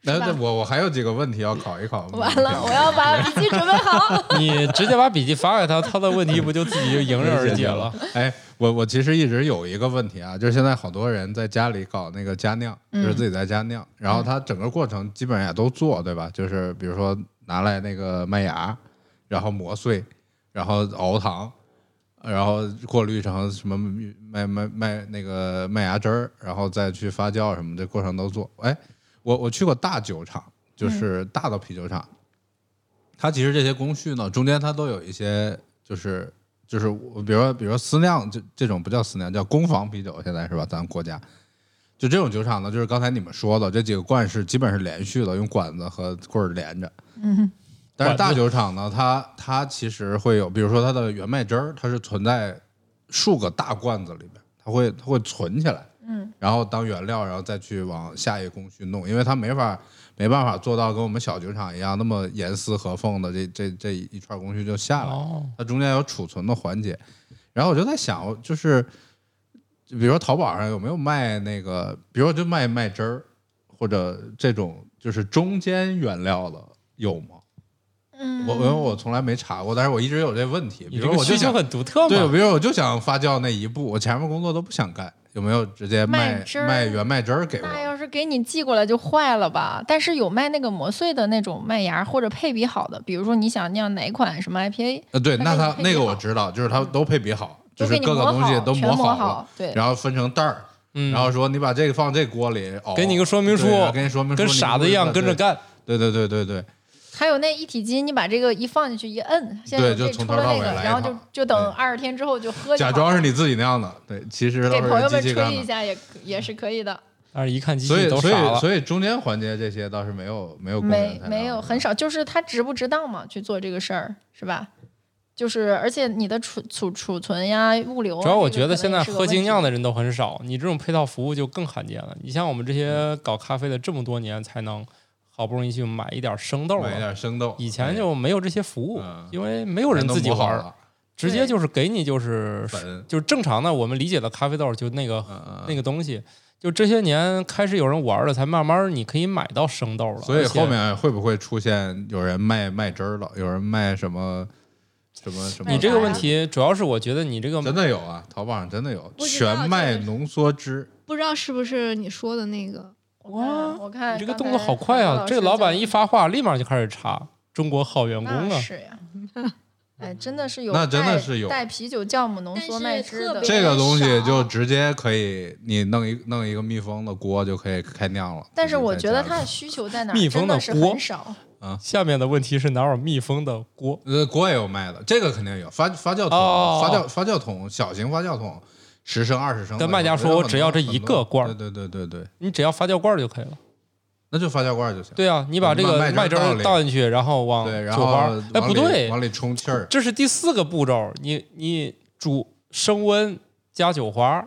Speaker 3: 吧
Speaker 4: 那那我我还有几个问题要考一考。
Speaker 3: 完了，我要把笔记准备好。
Speaker 1: 你直接把笔记发给他，他的问题不就自己就迎刃而解了？
Speaker 4: 哎，我我其实一直有一个问题啊，就是现在好多人在家里搞那个家酿，就是自己在家酿，然后他整个过程基本上也都做，对吧？就是比如说拿来那个麦芽，然后磨碎，然后熬糖，然后过滤成什么麦麦麦那个麦芽汁儿，然后再去发酵什么，的过程都做。哎，我我去过大酒厂，就是大的啤酒厂，它其实这些工序呢，中间它都有一些就是就是我比如说比如说私酿这这种不叫私酿，叫工坊啤酒，现在是吧？咱国家就这种酒厂呢，就是刚才你们说的这几个罐是基本是连续的，用管子和棍儿连着。
Speaker 3: 嗯，
Speaker 4: 但是大酒厂呢，它它其实会有，比如说它的原麦汁儿，它是存在数个大罐子里面，它会它会存起来，
Speaker 3: 嗯，
Speaker 4: 然后当原料，然后再去往下一个工序弄，因为它没法没办法做到跟我们小酒厂一样那么严丝合缝的这这这一串工序就下来，
Speaker 1: 哦，
Speaker 4: 它中间有储存的环节。然后我就在想，就是就比如说淘宝上有没有卖那个，比如说就卖麦汁儿，或者这种就是中间原料的有吗？
Speaker 3: 嗯
Speaker 4: 我因为我从来没查过，但是我一直有这问题。比
Speaker 1: 你这个需求
Speaker 4: 如我就想
Speaker 1: 很独特嘛对，
Speaker 4: 比如我就想发酵那一步，我前面工作都不想干，有没有直接卖
Speaker 3: 汁儿
Speaker 4: 卖原麦汁儿给我？
Speaker 3: 那要是给你寄过来就坏了吧？但是有卖那个磨碎的那种麦芽或者配比好的，比如说你想酿哪款什么 IPA，
Speaker 4: 呃，对，那
Speaker 3: 它给你
Speaker 4: 它那个我知道，就是它都配比好，就是各个东西都
Speaker 3: 磨
Speaker 4: 好了
Speaker 3: 好，对
Speaker 4: 然后分成袋儿，
Speaker 1: 嗯，
Speaker 4: 然后说你把这个放这锅里熬，
Speaker 1: 给你个说明书
Speaker 4: 对啊给你说明书，
Speaker 1: 跟傻子一样跟着。干。
Speaker 4: 对对对对对，
Speaker 3: 还有那一体机，你把这个一放进去一摁，现在
Speaker 4: 就从头到
Speaker 3: 出了那个，然后
Speaker 4: 尾来一套
Speaker 3: 就就等二十天之后就喝就。
Speaker 4: 假装是你自己那样的，对，其实
Speaker 3: 给朋友们。吹一下也也是可以的，
Speaker 1: 但是一看机
Speaker 4: 所以所以
Speaker 1: 器都傻了。
Speaker 4: 所以中间环节这些倒是没有没有
Speaker 3: 没没有很少，就是他值不值当嘛去做这个事儿，是吧？就是而且你的储储储存呀、物流啊，
Speaker 1: 主要我觉得现在喝精酿的人都很少，你这种配套服务就更罕见了。你像我们这些搞咖啡的这么多年，才能好不容易去买一点生豆
Speaker 4: 买一
Speaker 1: 了。
Speaker 4: 点生豆，
Speaker 1: 以前就没有这些服务
Speaker 4: 嗯，
Speaker 1: 因为没有人自己玩儿，
Speaker 4: 磨好了
Speaker 1: 直接就是给你就是
Speaker 4: 粉，
Speaker 1: 就是正常的我们理解的咖啡豆，就那个那个东西。就这些年开始有人玩了，才慢慢你可以买到生豆了。
Speaker 4: 所以后面会不会出现有人卖卖汁儿了，有人卖什么什么什么？
Speaker 1: 你这个问题主要是我觉得你这个
Speaker 4: 真的有啊，淘宝上真的有全麦浓缩汁，
Speaker 5: 不知道是不是你说的那个？
Speaker 3: 我看我看
Speaker 1: 你这个动作好快啊！这个老板一发话，立马就开始查中国好员工啊。
Speaker 3: 是呀，哎，真的是有
Speaker 4: 那真的是有
Speaker 3: 带啤酒酵母浓缩麦汁的，
Speaker 5: 特别
Speaker 4: 这个东西就直接可以你弄一弄一个密封的锅就可以开酿了。
Speaker 3: 但是我觉得
Speaker 4: 它
Speaker 3: 它的需求在哪？
Speaker 1: 密封的锅
Speaker 3: 很少。
Speaker 1: 下面的问题是哪有密封的锅？
Speaker 4: 呃锅也有卖的，这个肯定有发发酵桶、
Speaker 1: 哦
Speaker 4: 发酵发酵桶小型发酵桶，十升二十升的。
Speaker 1: 跟卖家说我只要这一个罐儿
Speaker 4: 对对对对对，
Speaker 1: 你只要发酵罐儿就可以了。
Speaker 4: 那就发酵罐就行。
Speaker 1: 对啊，你把这个
Speaker 4: 麦
Speaker 1: 麦汁儿
Speaker 4: 倒
Speaker 1: 倒进去，然后往酒花。哎，不对，
Speaker 4: 往里充气儿。
Speaker 1: 这是第四个步骤，你你煮升温加酒花，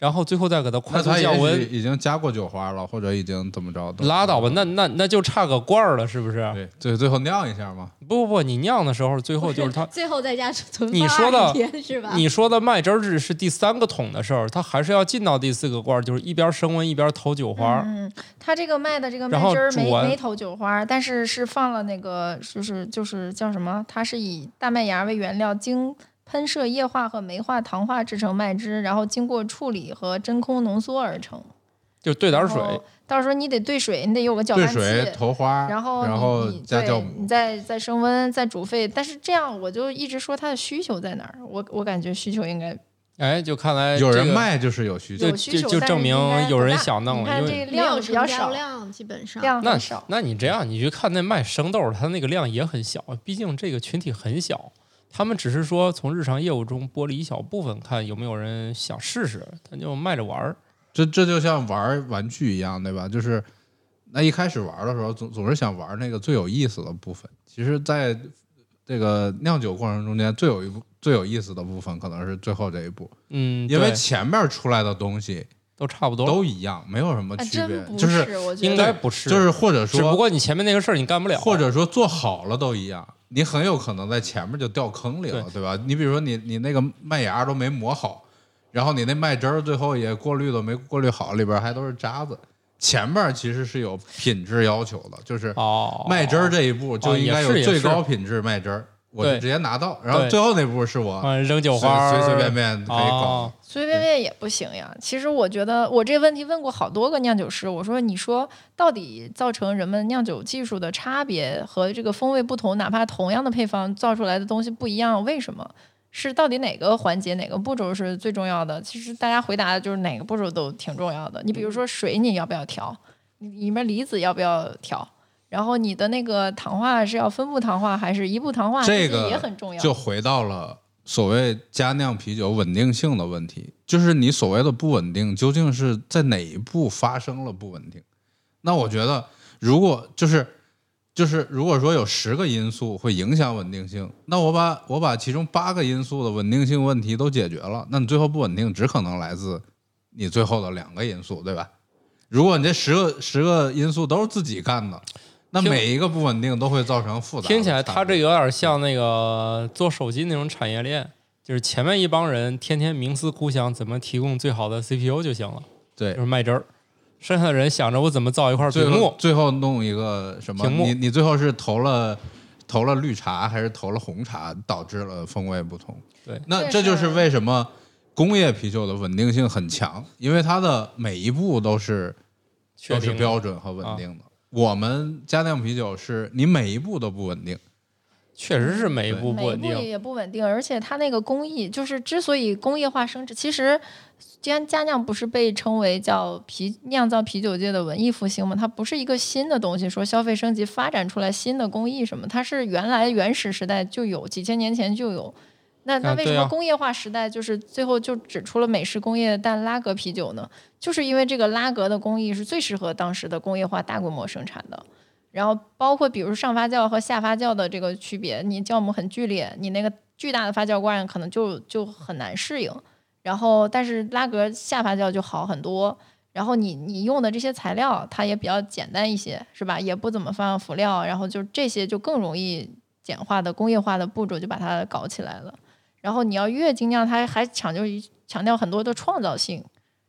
Speaker 1: 然后最后再给它快速降温。
Speaker 4: 已经加过酒花了，或者已经怎么着的？
Speaker 1: 拉倒吧，那那那就差个罐儿了，是不是？
Speaker 4: 对，最最后酿一下嘛。
Speaker 1: 不不不，你酿的时候，最后就是它。
Speaker 5: 最后再加存
Speaker 1: 你说的
Speaker 5: 是吧？
Speaker 1: 你说的麦汁儿是是第三个桶的事儿，它还是要进到第四个罐儿，就是一边升温一边投酒花。
Speaker 3: 嗯，它这个卖的这个麦汁儿没没投酒花，但是是放了那个就是就是叫什么？它是以大麦芽为原料，经喷射液化和酶化糖化制成麦汁，然后经过处理和真空浓缩而成。
Speaker 1: 就兑点儿水，
Speaker 3: 到时候你得兑水，你得有个搅拌
Speaker 4: 兑水
Speaker 3: 器。
Speaker 4: 投花，
Speaker 3: 然后你
Speaker 4: 然后。
Speaker 3: 再再升温再煮沸，但是这样我就一直说它的需求在哪儿？我我感觉需求应该
Speaker 1: 哎，就看来
Speaker 4: 有人卖就是有需求
Speaker 1: 就
Speaker 3: 有，需求，但是
Speaker 1: 就证明有人想弄了
Speaker 3: 你看这
Speaker 1: 因为
Speaker 3: 量比较少，
Speaker 5: 量，基本上
Speaker 1: 那
Speaker 3: 量很少。
Speaker 1: 那你这样，你去看那卖生豆儿，它那个量也很小，毕竟这个群体很小，他们只是说从日常业务中剥离一小部分，看有没有人想试试，他就卖着玩儿。
Speaker 4: 这这就像玩玩具一样，对吧？就是那一开始玩的时候，总总是想玩那个最有意思的部分。其实，在这个酿酒过程中间，最有一部最有意思的部分，可能是最后这一步，
Speaker 1: 嗯，
Speaker 4: 因为前面出来的东西
Speaker 1: 都差不多，
Speaker 4: 都一样，没有什么区别就是
Speaker 1: 应该不是，
Speaker 4: 就是或者说，
Speaker 1: 只不过你前面那个事儿你干不了，
Speaker 4: 或者说做好了都一样，你很有可能在前面就掉坑里了，对吧？你比如说你你那个麦芽都没磨好，然后你那麦汁儿最后也过滤都没过滤好，里边还都是渣子。前面其实是有品质要求的，就是
Speaker 1: 哦，
Speaker 4: 麦汁儿这一步就应该有最高品质麦汁儿，我就
Speaker 1: 对
Speaker 4: 直接拿到，然后最后那步是我
Speaker 1: 嗯扔酒花
Speaker 4: 随随便便可以搞
Speaker 1: 哦。
Speaker 3: 随随便便也不行呀。其实我觉得我这个问题问过好多个酿酒师，我说你说到底造成人们酿酒技术的差别和这个风味不同，哪怕同样的配方造出来的东西不一样，为什么？是到底哪个环节哪个步骤是最重要的？其实大家回答的就是哪个步骤都挺重要的。你比如说水你要不要调，你里面离子要不要调，然后你的那个糖化是要分步糖化还是一步糖化，
Speaker 4: 这个
Speaker 3: 也很重要。
Speaker 4: 就回到了所谓佳酿啤酒稳定性的问题，就是你所谓的不稳定，究竟是在哪一步发生了不稳定？那我觉得，如果就是就是如果说有十个因素会影响稳定性，那我把我把其中八个因素的稳定性问题都解决了，那你最后不稳定只可能来自你最后的两个因素，对吧？如果你这十个十个因素都是自己干的，那每一个不稳定都会造成复杂
Speaker 1: 听起来
Speaker 4: 差别
Speaker 1: 它这有点像那个做手机那种产业链，就是前面一帮人天天冥思苦想怎么提供最好的 CPU 就行了，
Speaker 4: 对
Speaker 1: 就是卖汁儿。剩下的人想着我怎么造一块屏幕，
Speaker 4: 最后弄一个什么？
Speaker 1: 屏幕
Speaker 4: 你你最后是投了投了绿茶还是投了红茶，导致了风味不同？
Speaker 1: 对
Speaker 4: 那
Speaker 3: 这
Speaker 4: 这就是
Speaker 3: 是
Speaker 4: 为什么工业啤酒的稳定性很强，因为它的每一步都是都是
Speaker 1: 确定的
Speaker 4: 标准和稳定的。我们家酿啤酒是你每一步都不稳定，
Speaker 1: 确实是每一步不
Speaker 3: 每一步
Speaker 1: 稳定。
Speaker 3: 也不稳定，而且它那个工艺，就是之所以工业化生产，其实既然家酿不是被称为叫啤酿造啤酒界的文艺复兴嘛，它不是一个新的东西，说消费升级发展出来新的工艺什么，它是原来原始时代就有，几千年前就有。那那为什么工业化时代就是最后就指出了美式工业但拉格啤酒呢？就是因为这个拉格的工艺是最适合当时的工业化大规模生产的。然后包括比如上发酵和下发酵的这个区别，你酵母很剧烈，你那个巨大的发酵罐可能就就很难适应。然后但是拉格下发酵就好很多。然后你你用的这些材料它也比较简单一些，是吧？也不怎么放辅料，然后就这些就更容易简化的工业化的步骤就把它搞起来了。然后你要越精酿，它还强调一强调很多的创造性。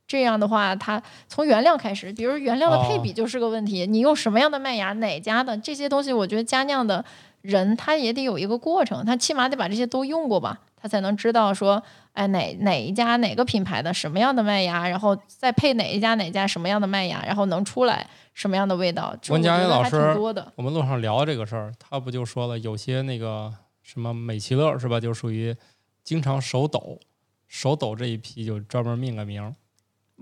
Speaker 3: 这样的话，它从原料开始，比如原料的配比就是个问题。你用什么样的麦芽，哪家的这些东西，我觉得加酿的人他也得有一个过程，他起码得把这些都用过吧，他才能知道说，哎，哪哪一家哪个品牌的什么样的麦芽，然后再配哪一家哪家什么样的麦芽，然后能出来什么样的味道。这
Speaker 1: 温佳
Speaker 3: 我觉得还
Speaker 1: 音老师。我们路上聊这个事儿，他不就说了，有些那个什么美其乐是吧，就属于经常手抖，手抖这一批就专门命个名。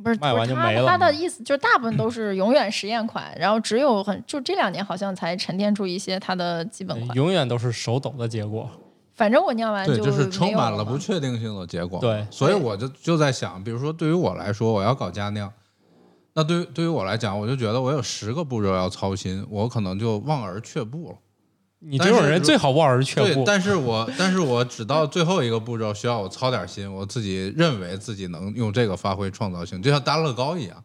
Speaker 3: 不是，
Speaker 1: 卖完就没了
Speaker 3: 他的意思就是大部分都是永远实验款，然后只有很就这两年好像才沉淀出一些它的基本款。
Speaker 1: 永远都是手抖的结果。
Speaker 3: 反正我酿完
Speaker 4: 对，
Speaker 3: 就
Speaker 4: 就是充满了不确定性的结果。
Speaker 1: 对
Speaker 4: 所以我就就在想，比如说对于我来说，我要搞家酿，那对于对于我来讲，我就觉得我有十个步骤要操心，我可能就望而却步了。
Speaker 1: 你这种人最好望而却
Speaker 4: 对，
Speaker 1: 步。
Speaker 4: 但是我但是我只到最后一个步骤需要我操点心，我自己认为自己能用这个发挥创造性，就像搭乐高一样，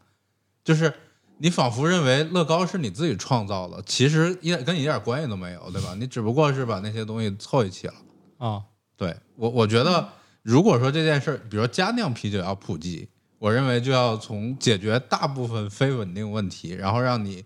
Speaker 4: 就是你仿佛认为乐高是你自己创造的，其实一点跟你一点关系都没有，对吧？你只不过是把那些东西凑一起了。
Speaker 1: 啊，
Speaker 4: 对我，我觉得如果说这件事儿，比如说佳酿啤酒要普及，我认为就要从解决大部分非稳定问题，然后让你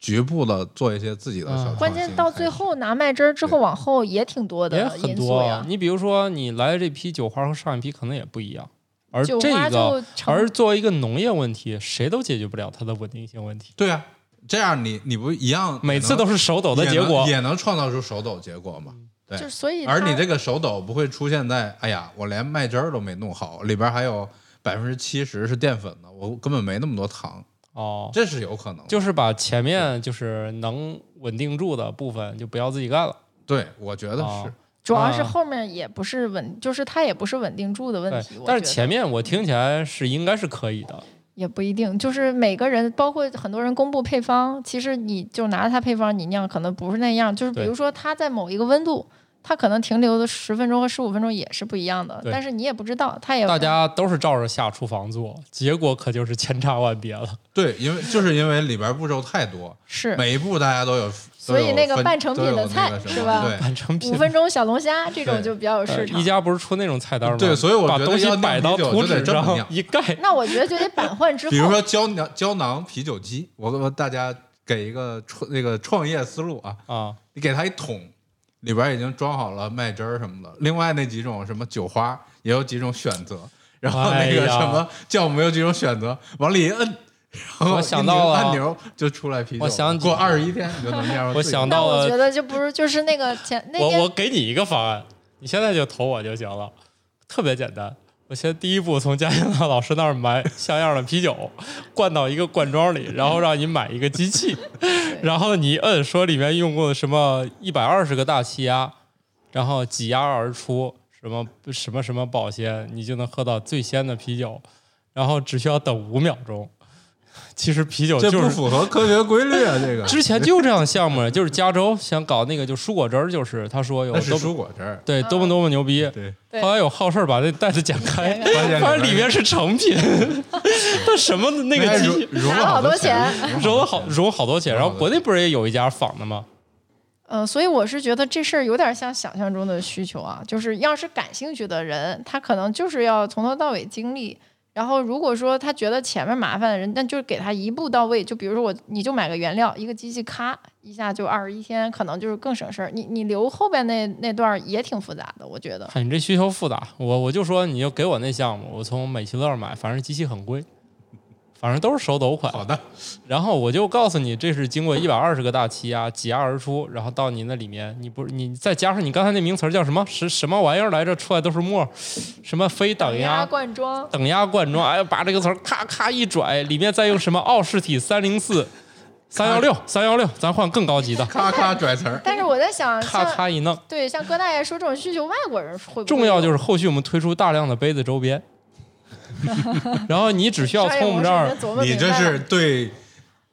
Speaker 4: 局部的做一些自己的小
Speaker 1: 嗯
Speaker 3: 关键到最后拿麦汁儿之后往后也挺多的
Speaker 1: 也
Speaker 3: 的
Speaker 1: 很多啊
Speaker 3: 因素呀。
Speaker 1: 你比如说，你来的这批酒花和上一批可能也不一样，而
Speaker 3: 酒
Speaker 1: 这个，而作为一个农业问题，谁都解决不了它的稳定性问题。
Speaker 4: 对啊，这样你你不一样，
Speaker 1: 每次都是手抖的结果，
Speaker 4: 也能创造出手抖结果嘛？对
Speaker 3: 就，所以
Speaker 4: 而你这个手抖不会出现在，哎呀，我连麦汁儿都没弄好，里边还有百分之七十是淀粉的，我根本没那么多糖，
Speaker 1: 哦，
Speaker 4: 这是有可能的。
Speaker 1: 就是把前面就是能稳定住的部分就不要自己干了。
Speaker 4: 对，我觉得
Speaker 1: 哦
Speaker 4: 是。
Speaker 3: 主要是
Speaker 1: 啊
Speaker 3: 后面也不是稳，就是它也不是稳定住的问题。
Speaker 1: 但是前面我听起来是应该是可以的。
Speaker 3: 也不一定，就是每个人，包括很多人公布配方，其实你就拿着它配方，你酿可能不是那样。就是比如说它在某一个温度，它可能停留的十分钟和十五分钟也是不一样的，但是你也不知道，它也
Speaker 1: 大家都是照着下厨房做，结果可就是千差万别了。
Speaker 4: 对，因为就是因为里边步骤太多，
Speaker 3: 是。
Speaker 4: 每一步大家都有，
Speaker 3: 所以那个半成品的菜是吧？
Speaker 4: 对。
Speaker 1: 半成品。
Speaker 3: 五分钟小龙虾这种就比较有市场。
Speaker 1: 呃一。家不是出那种菜单吗？
Speaker 4: 对所以我
Speaker 1: 把东西摆到图纸上一盖，
Speaker 3: 那我觉得就得版换之后，
Speaker 4: 比如说胶囊胶囊啤酒机，我我大家给一个创那个创业思路啊，
Speaker 1: 啊，
Speaker 4: 你给他一桶，里边已经装好了麦汁儿什么的，另外那几种什么酒花也有几种选择，然后那个什么酵母有几种选择，往里一摁。然后
Speaker 1: 我想到了
Speaker 4: 按钮就出来啤酒，
Speaker 1: 我想
Speaker 4: 过二十一天你就能酿出
Speaker 1: 我想到了
Speaker 3: 我觉得就不是就是那个前那
Speaker 1: 我我给你一个方案，你现在就投我就行了，特别简单。我先第一步从嘉兴的老师那儿买像样的啤酒，灌到一个罐装里，然后让你买一个机器 然后你一摁说里面用过什么一百二十个大气压，然后挤压而出什么什么什么保鲜，你就能喝到最鲜的啤酒，然后只需要等五秒钟。其实啤酒
Speaker 4: 这
Speaker 1: 就是
Speaker 4: 不符合科学规律啊！这个。
Speaker 1: 之前就这样的项目，就是加州想搞那个就蔬果汁儿，就是他说有
Speaker 4: 那是
Speaker 1: 多
Speaker 4: 蔬果汁儿，
Speaker 1: 对多么多么牛逼。
Speaker 4: 对，
Speaker 1: 后来有好事儿把那袋子剪开，
Speaker 4: 发现
Speaker 1: 发现里面是成品，它什么那个机器
Speaker 4: 融
Speaker 3: 了好多钱。
Speaker 1: 融了好融好多钱，然后国内不是也有一家仿的吗？
Speaker 3: 呃，所以我是觉得这事儿有点像想象中的需求啊，就是要是感兴趣的人，他可能就是要从头到尾经历，然后如果说他觉得前面麻烦的人，那就给他一步到位。就比如说我，你就买个原料，一个机器咔一下就二十一天，可能就是更省事儿。你你留后边那那段也挺复杂的，我觉得。
Speaker 1: 你这需求复杂，我我就说你就给我那项目，我从美其乐买，反正机器很贵，反正都是手抖款。
Speaker 4: 好的，
Speaker 1: 然后我就告诉你，这是经过一百二十个大气压挤压而出，然后到你那里面，你不是你再加上你刚才那名词儿叫什么？什什么玩意儿来着？出来都是沫儿，什么非等压
Speaker 3: 灌装，
Speaker 1: 等压灌装，哎呀，把这个词儿咔咔一拽，里面再用什么奥氏体三零四、三幺六、三幺六，咱换更高级的，
Speaker 4: 咔咔拽词儿。
Speaker 3: 但是我在想，
Speaker 1: 咔咔一弄。
Speaker 3: 对像哥大爷说这种需求，外国人会不会
Speaker 1: 重要就是后续我们推出大量的杯子周边，然后你只需要从我们这儿，
Speaker 4: 你这是对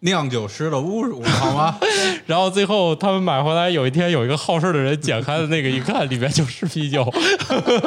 Speaker 4: 酿酒师的侮辱，好吗？
Speaker 1: 然后最后他们买回来，有一天有一个好事的人剪开的那个一看，里面就是啤酒。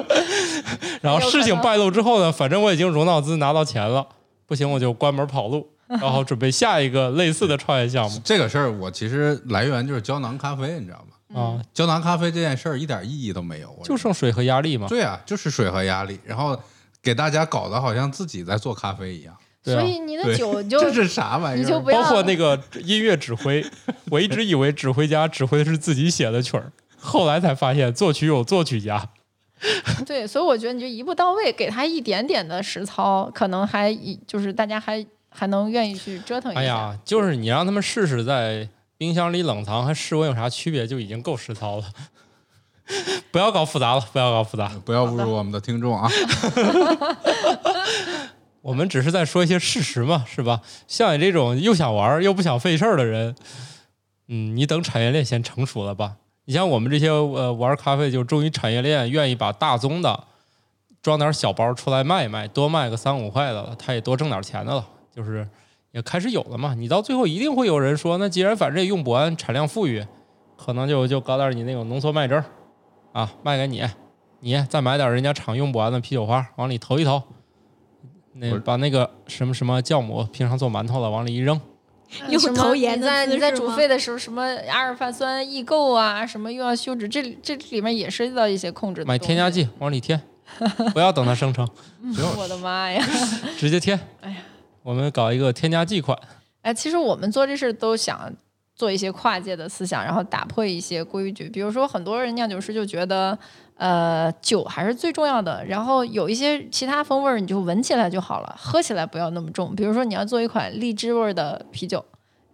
Speaker 1: 然后事情败露之后呢，反正我已经融到资拿到钱了，不行我就关门跑路，然后准备下一个类似的创业项目
Speaker 4: 这个事儿我其实来源就是胶囊咖啡，你知道吗？
Speaker 1: 啊，
Speaker 4: 胶囊咖啡这件事儿一点意义都没有，我
Speaker 1: 就剩水和压力嘛。
Speaker 4: 对啊，就是水和压力，然后给大家搞得好像自己在做咖啡一样。
Speaker 1: 对啊
Speaker 3: 所以你的，酒就
Speaker 4: 这是啥玩意儿？
Speaker 3: 你就不要
Speaker 1: 包括那个音乐指挥，我一直以为指挥家指挥的是自己写的曲儿，后来才发现作曲有作曲家。
Speaker 3: 对，所以我觉得你就一步到位，给他一点点的实操，可能还一就是大家还还能愿意去折腾一下。
Speaker 1: 哎呀，就是你让他们试试在冰箱里冷藏和室温有啥区别，就已经够实操了。不要搞复杂了，不要搞复杂。
Speaker 4: 不要侮辱我们的听众啊！
Speaker 1: 我们只是在说一些事实嘛，是吧？像你这种又想玩又不想费事儿的人，嗯，你等产业链先成熟了吧。你像我们这些呃玩咖啡，就终于产业链愿意把大宗的装点小包出来卖一卖，多卖个三五块的了，他也多挣点钱的了，就是也开始有了嘛。你到最后一定会有人说，那既然反正也用不完，产量富裕，可能就就搞点你那种浓缩麦汁儿啊，卖给你，你再买点人家厂用不完的啤酒花往里投一投。那把那个什么什么酵母，平常做馒头的，往里一扔，
Speaker 5: 有
Speaker 3: 什么
Speaker 5: 投盐的
Speaker 3: 你在你在煮沸的时候，什么阿尔法酸异构啊，什么又要休止，这这里面也涉及到一些控制的
Speaker 1: 买添加。剂往里添，不要等它生成，
Speaker 3: 我的妈呀！
Speaker 1: 直接添。
Speaker 3: 哎呀，
Speaker 1: 我们搞一个添加剂款，
Speaker 3: 哎，其实我们做这事都想做一些跨界的思想，然后打破一些规矩。比如说，很多人酿酒师就觉得，呃，酒还是最重要的，然后有一些其他风味儿你就闻起来就好了，喝起来不要那么重。比如说，你要做一款荔枝味儿的啤酒。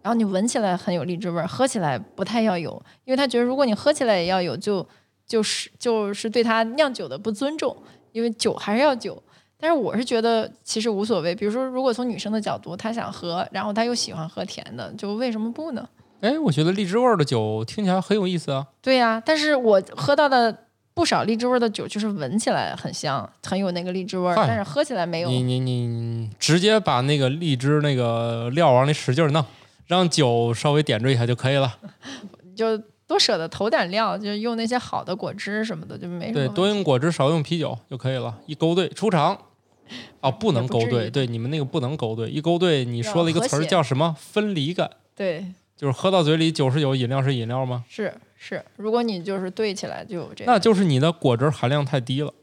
Speaker 3: 然后你闻起来很有荔枝味儿，喝起来不太要有，因为他觉得如果你喝起来也要有，就就是就是对他酿酒的不尊重，因为酒还是要酒。但是我是觉得其实无所谓，比如说如果从女生的角度，她想喝，然后她又喜欢喝甜的，就为什么不呢？
Speaker 1: 哎，我觉得荔枝味儿的酒听起来很有意思啊。
Speaker 3: 对呀、但是我喝到的不少荔枝味儿的酒，就是闻起来很香，很有那个荔枝味儿，但是喝起来没有。
Speaker 1: 你你你直接把那个荔枝那个料往里使劲儿弄，让酒稍微点缀一下就可以了。
Speaker 3: 就多舍得投点料，就用那些好的果汁什么的，就没什么
Speaker 1: 对，多用果汁，少用啤酒就可以了。一勾兑出场，哦，不能勾兑，对，你们那个不能勾兑，一勾兑，你说了一个词儿叫什么？分离感，
Speaker 3: 对，
Speaker 1: 就是喝到嘴里酒是酒，饮料是饮料吗？
Speaker 3: 是是，如果你就是兑起来就有这样，
Speaker 1: 那就是你的果汁含量太低了，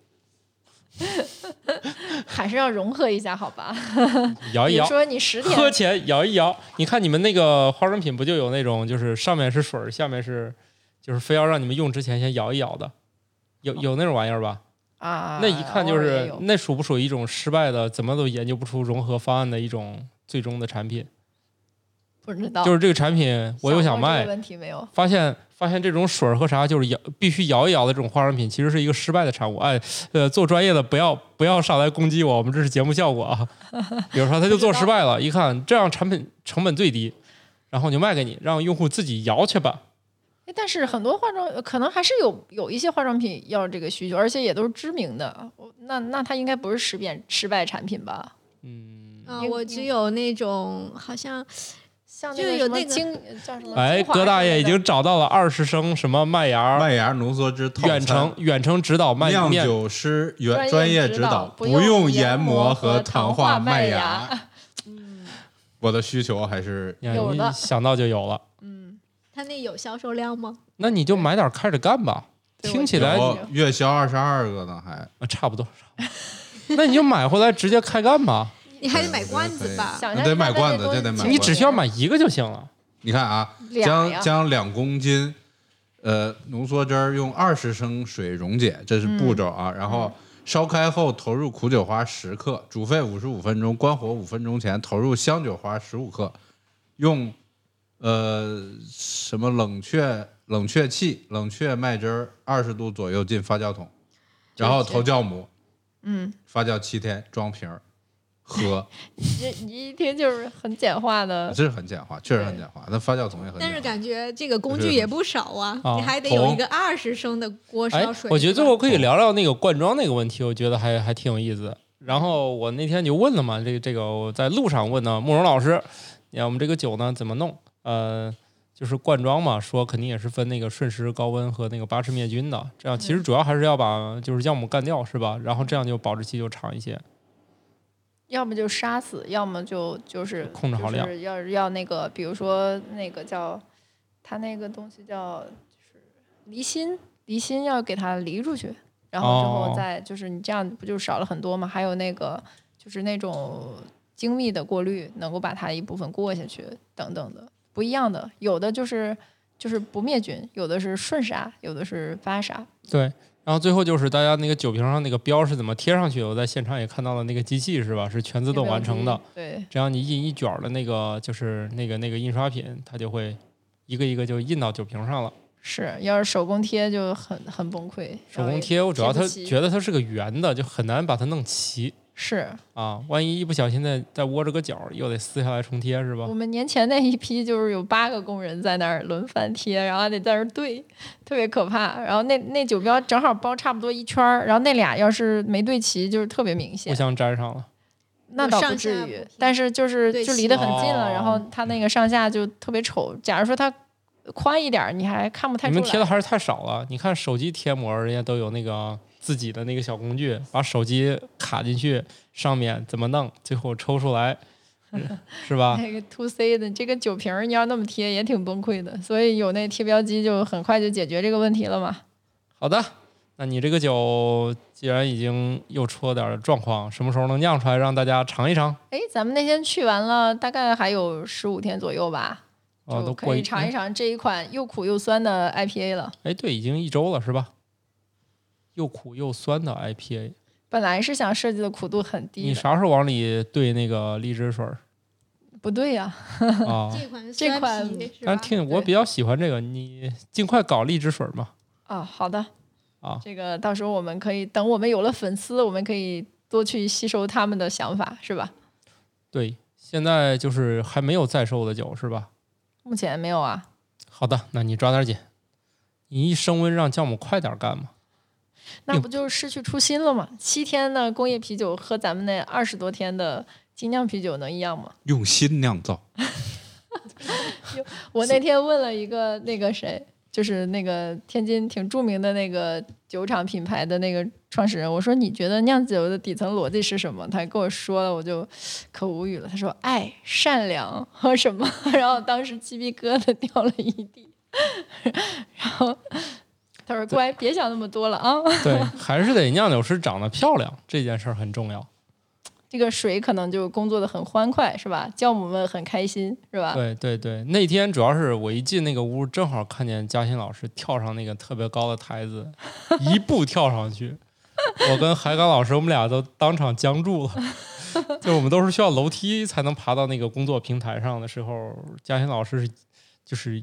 Speaker 3: 还是要融合一下，好吧？
Speaker 1: 摇一摇。
Speaker 3: 说你十天
Speaker 1: 喝前摇一摇，你看你们那个化妆品不就有那种，就是上面是水，下面是，就是非要让你们用之前先摇一摇的，有有那种玩意儿吧？
Speaker 3: 啊，
Speaker 1: 那一看就是那属不属于一种失败的，怎么都研究不出融合方案的一种最终的产品？
Speaker 3: 不知道，
Speaker 1: 就是这个产品我又想卖
Speaker 3: 问题没有？
Speaker 1: 发现发现这种水儿和啥就是摇必须摇一摇的这种化妆品，其实是一个失败的产物。哎，呃，做专业的不要不要上来攻击我，我们这是节目效果啊。比如说他就做失败了，一看这样产品成本最低，然后就卖给你，让用户自己摇去吧。
Speaker 3: 哎但是很多化妆呃可能还是有有一些化妆品要这个需求，而且也都是知名的。那那它应该不是失变失败产品吧？
Speaker 1: 嗯，
Speaker 5: 啊，我只有那种好像
Speaker 3: 像
Speaker 5: 就有那个
Speaker 3: 精叫什么？
Speaker 1: 哎，葛大爷已经找到了二十升什么麦芽
Speaker 4: 麦芽浓缩汁套餐
Speaker 1: 远程远程指导麦面
Speaker 4: 酿酒师原
Speaker 3: 专
Speaker 4: 专业
Speaker 3: 指导，不
Speaker 4: 不用
Speaker 3: 研
Speaker 4: 研磨
Speaker 3: 和
Speaker 4: 糖
Speaker 3: 化
Speaker 4: 麦
Speaker 3: 芽。
Speaker 4: 嗯我的需求还是
Speaker 3: 有的
Speaker 1: 你想到就有了，
Speaker 3: 嗯，
Speaker 5: 他那有销售量吗？
Speaker 1: 那你就买点儿开始干吧。听起来
Speaker 4: 月销二十二个呢，还
Speaker 1: 啊差不多，那你就买回来直接开干吧，
Speaker 5: 你还得买罐子吧？
Speaker 3: 想象
Speaker 4: 得买罐子
Speaker 3: 这
Speaker 4: 得买
Speaker 1: 你只需要买一个就行了。
Speaker 4: 你看啊，将将两公斤呃浓缩汁儿用二十升水溶解，这是步骤啊。然后烧开后投入苦酒花十克，煮沸五十五分钟，关火五分钟前投入香酒花十五克，用呃什么冷却冷却器冷却麦汁儿二十度左右进发酵桶，然后投酵母，
Speaker 3: 嗯，
Speaker 4: 发酵七天，装瓶儿喝，
Speaker 3: 你你一听就是很简化的，
Speaker 4: 这是很简化，确实很简化。那发酵桶也很简化。
Speaker 5: 但是感觉这个工具也不少啊，
Speaker 1: 啊
Speaker 5: 你还得有一个二十升的锅
Speaker 1: 哎
Speaker 5: 烧水。，
Speaker 1: 我觉得最后可以聊聊那个灌装那个问题，我觉得还还挺有意思。然后我那天就问了嘛，这个这个我在路上问呢，慕容老师，你看我们这个酒呢怎么弄？呃，就是灌装嘛，说肯定也是分那个瞬时高温和那个巴氏灭菌的，这样其实主要还是要把就是酵母干掉，是吧？然后这样就保质期就长一些。
Speaker 3: 要么就杀死，要么就就是
Speaker 1: 控制好量
Speaker 3: 就是要要那个，比如说那个叫它那个东西叫就是离心，离心要给它离出去，然后之
Speaker 1: 哦。
Speaker 3: 后再就是你这样不就少了很多吗？还有那个就是那种精密的过滤，能够把它一部分过下去，等等的不一样的，有的就是就是不灭菌，有的是顺杀，有的是发杀，
Speaker 1: 对，然后最后就是大家那个酒瓶上那个标是怎么贴上去的？我在现场也看到了那个机器是吧？是全自动完成的。
Speaker 3: 对，
Speaker 1: 只要你印一卷儿的那个就是那个那个印刷品，它就会一个一个就印到酒瓶上了。
Speaker 3: 是要是手工贴就很很崩溃，
Speaker 1: 手工贴，我主要它觉得它是个圆的，就很难把它弄齐
Speaker 3: 是
Speaker 1: 啊。万一一不小心再再窝着个角儿，又得撕下来重贴是吧
Speaker 3: 我？们年前那一批就是有八个工人在那儿轮番贴，然后还得在那儿对，特别可怕。然后那那酒标正好包差不多一圈儿，然后那俩要是没对齐，就是特别明显互。
Speaker 1: 相粘上了。
Speaker 3: 那倒不至于但是就是就离得很近了，
Speaker 1: 哦
Speaker 3: 然后它那个上下就特别丑。假如说它宽一点儿，你还看不太出来。
Speaker 1: 你们贴的还是太少了。你看手机贴膜，人家都有那个自己的那个小工具，把手机卡进去，上面怎么弄，最后抽出来，是 是吧？
Speaker 3: 那个 to C 的这个酒瓶儿，你要那么贴也挺崩溃的，所以有那贴标机就很快就解决这个问题了嘛。
Speaker 1: 好的，那你这个酒既然已经又出了点状况，什么时候能酿出来让大家尝一尝？
Speaker 3: 哎，咱们那天去完了，大概还有十五天左右吧，
Speaker 1: 哦，
Speaker 3: 就
Speaker 1: 都
Speaker 3: 可以尝一尝这一款又苦又酸的 IPA 了。
Speaker 1: 哎，对，已经一周了是吧？又苦又酸的 IPA，
Speaker 3: 本来是想设计的苦度很低，
Speaker 1: 你啥时候往里兑那个荔枝水儿
Speaker 3: 不对呀、
Speaker 1: 啊？
Speaker 5: 这款
Speaker 3: 这款？
Speaker 1: 但是听我比较喜欢这个，你尽快搞荔枝水儿嘛。
Speaker 3: 啊，好的，
Speaker 1: 啊
Speaker 3: 这个到时候我们可以等我们有了粉丝，我们可以多去吸收他们的想法，是吧？
Speaker 1: 对，现在就是还没有在售的酒是吧？
Speaker 3: 目前没有啊，
Speaker 1: 好的，那你抓点紧，你一升温让酵母快点干嘛。
Speaker 3: 那不就是失去初心了吗？七天的工业啤酒和咱们那二十多天的精酿啤酒能一样吗？
Speaker 4: 用心酿造，
Speaker 3: 我那天问了一个那个谁，就是那个天津挺著名的那个酒厂品牌的那个创始人，我说你觉得酿酒的底层逻辑是什么？他跟我说了，我就可无语了。他说爱、善良和什么？然后当时鸡皮疙瘩掉了一地。然后他说：“乖，别想那么多了啊，
Speaker 1: 对，还是得酿酒师长得漂亮，这件事儿很重要。
Speaker 3: 这个水可能就工作的很欢快，是吧？酵母们很开心，是吧？
Speaker 1: 对对对，那天主要是我一进那个屋，正好看见嘉欣老师跳上那个特别高的台子，一步跳上去，我跟海港老师我们俩都当场僵住了。就我们都是需要楼梯才能爬到那个工作平台上的时候，嘉欣老师是就是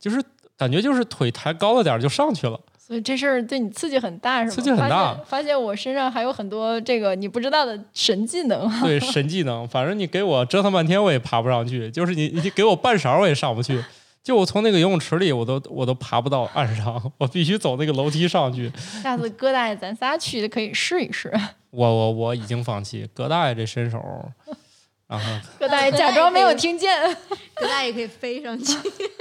Speaker 1: 就是感觉就是腿抬高了点儿就上去了。
Speaker 3: 所以这事儿对你刺激很大，是吗？
Speaker 1: 刺激很大
Speaker 3: 发现，发现我身上还有很多这个你不知道的神技能。
Speaker 1: 对神技能，反正你给我折腾半天我也爬不上去，就是你你给我半勺我也上不去。就我从那个游泳池里，我都我都爬不到岸上，我必须走那个楼梯上去。
Speaker 3: 下次哥大爷咱仨去可以试一试。
Speaker 1: 我我我已经放弃，葛大爷这身手，然后
Speaker 3: 哥大爷假装没有听见。
Speaker 5: 葛大爷可以飞上去，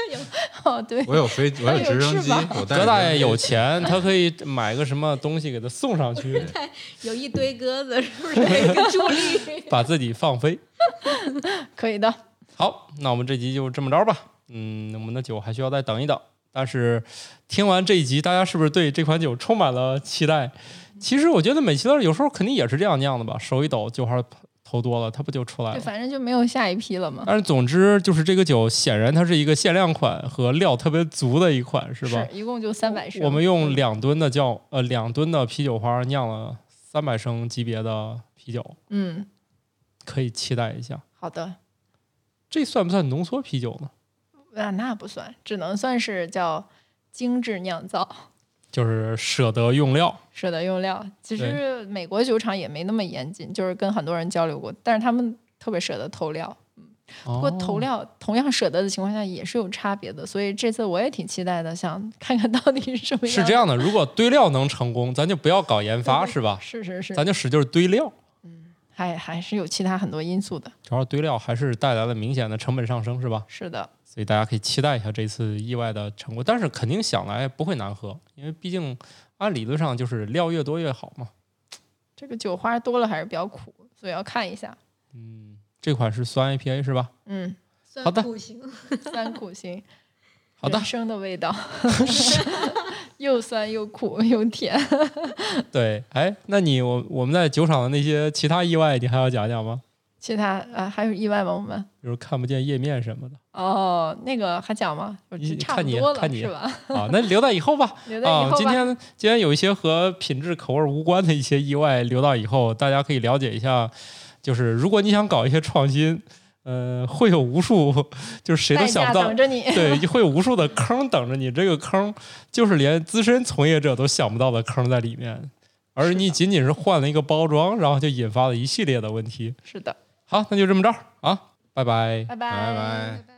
Speaker 3: 哦，对，
Speaker 4: 我有飞，我有直升机
Speaker 1: 葛大爷有钱，他可以买个什么东西给他送上去，
Speaker 5: 有一堆鸽子，是不是有一个助力？
Speaker 1: 把自己放飞。
Speaker 3: 可以的。
Speaker 1: 好，那我们这集就这么着吧。嗯，我们的酒还需要再等一等。但是听完这一集，大家是不是对这款酒充满了期待？其实我觉得美其乐有时候肯定也是这样酿的吧，手一抖，酒花投多了，它不就出来
Speaker 3: 对，
Speaker 1: 了？
Speaker 3: 反正就没有下一批了嘛。
Speaker 1: 但是总之就是这个酒显然它是一个限量款和料特别足的一款，是吧？
Speaker 3: 一共就三百升。
Speaker 1: 我们用两吨的酵呃两吨的啤酒花酿了三百升级别的啤酒，
Speaker 3: 嗯，
Speaker 1: 可以期待一下。
Speaker 3: 好的，
Speaker 1: 这算不算浓缩啤酒呢？
Speaker 3: 啊，那不算，只能算是叫精致酿造，
Speaker 1: 就是舍得用料，
Speaker 3: 舍得用料。其实美国酒厂也没那么严谨，就是跟很多人交流过，但是他们特别舍得投料。
Speaker 1: 不
Speaker 3: 不过投料同样舍得的情况下也是有差别的，所以这次我也挺期待的，想看看到底是什么样。
Speaker 1: 是这，样的，如果堆料能成功，咱就不要搞研发，是吧？
Speaker 3: 是是是，
Speaker 1: 咱就使劲堆料，嗯
Speaker 3: 还还是有其他很多因素的。
Speaker 1: 主要堆料还是带来了明显的成本上升，是吧？
Speaker 3: 是的，
Speaker 1: 所以大家可以期待一下这次意外的成果，但是肯定想来不会难喝，因为毕竟按理论上就是料越多越好嘛。
Speaker 3: 这个酒花多了还是比较苦，所以要看一下。
Speaker 1: 嗯，这款是酸 IPA 是吧？
Speaker 3: 嗯，
Speaker 5: 算
Speaker 1: 好的
Speaker 5: 苦型。
Speaker 3: 酸苦型，
Speaker 1: 好的
Speaker 3: 人，生的味道，又酸又苦又甜。
Speaker 1: 对，哎，那你我我们在酒厂的那些其他意外，你还要讲讲吗？
Speaker 3: 其他啊还有意外吗？我们
Speaker 1: 比如看不见页面什么的
Speaker 3: 哦，那个还讲吗？我
Speaker 1: 你
Speaker 3: 差
Speaker 1: 看你
Speaker 3: 不多了
Speaker 1: 看你
Speaker 3: 是吧？
Speaker 1: 啊，那留到以后吧。
Speaker 3: 留到以
Speaker 1: 啊，
Speaker 3: 后吧。
Speaker 1: 今天今天有一些和品质口味无关的一些意外，留到以后大家可以了解一下。就是如果你想搞一些创新，呃，会有无数就是谁都想不到
Speaker 3: 等，着你。
Speaker 1: 对，会有无数的坑等着你。这个坑就是连资深从业者都想不到的坑在里面，而你仅仅是换了一个包装，然后就引发了一系列的问题。
Speaker 3: 是的，
Speaker 1: 好，那就这么着啊，拜拜。
Speaker 3: 拜
Speaker 4: 拜拜
Speaker 5: 拜拜。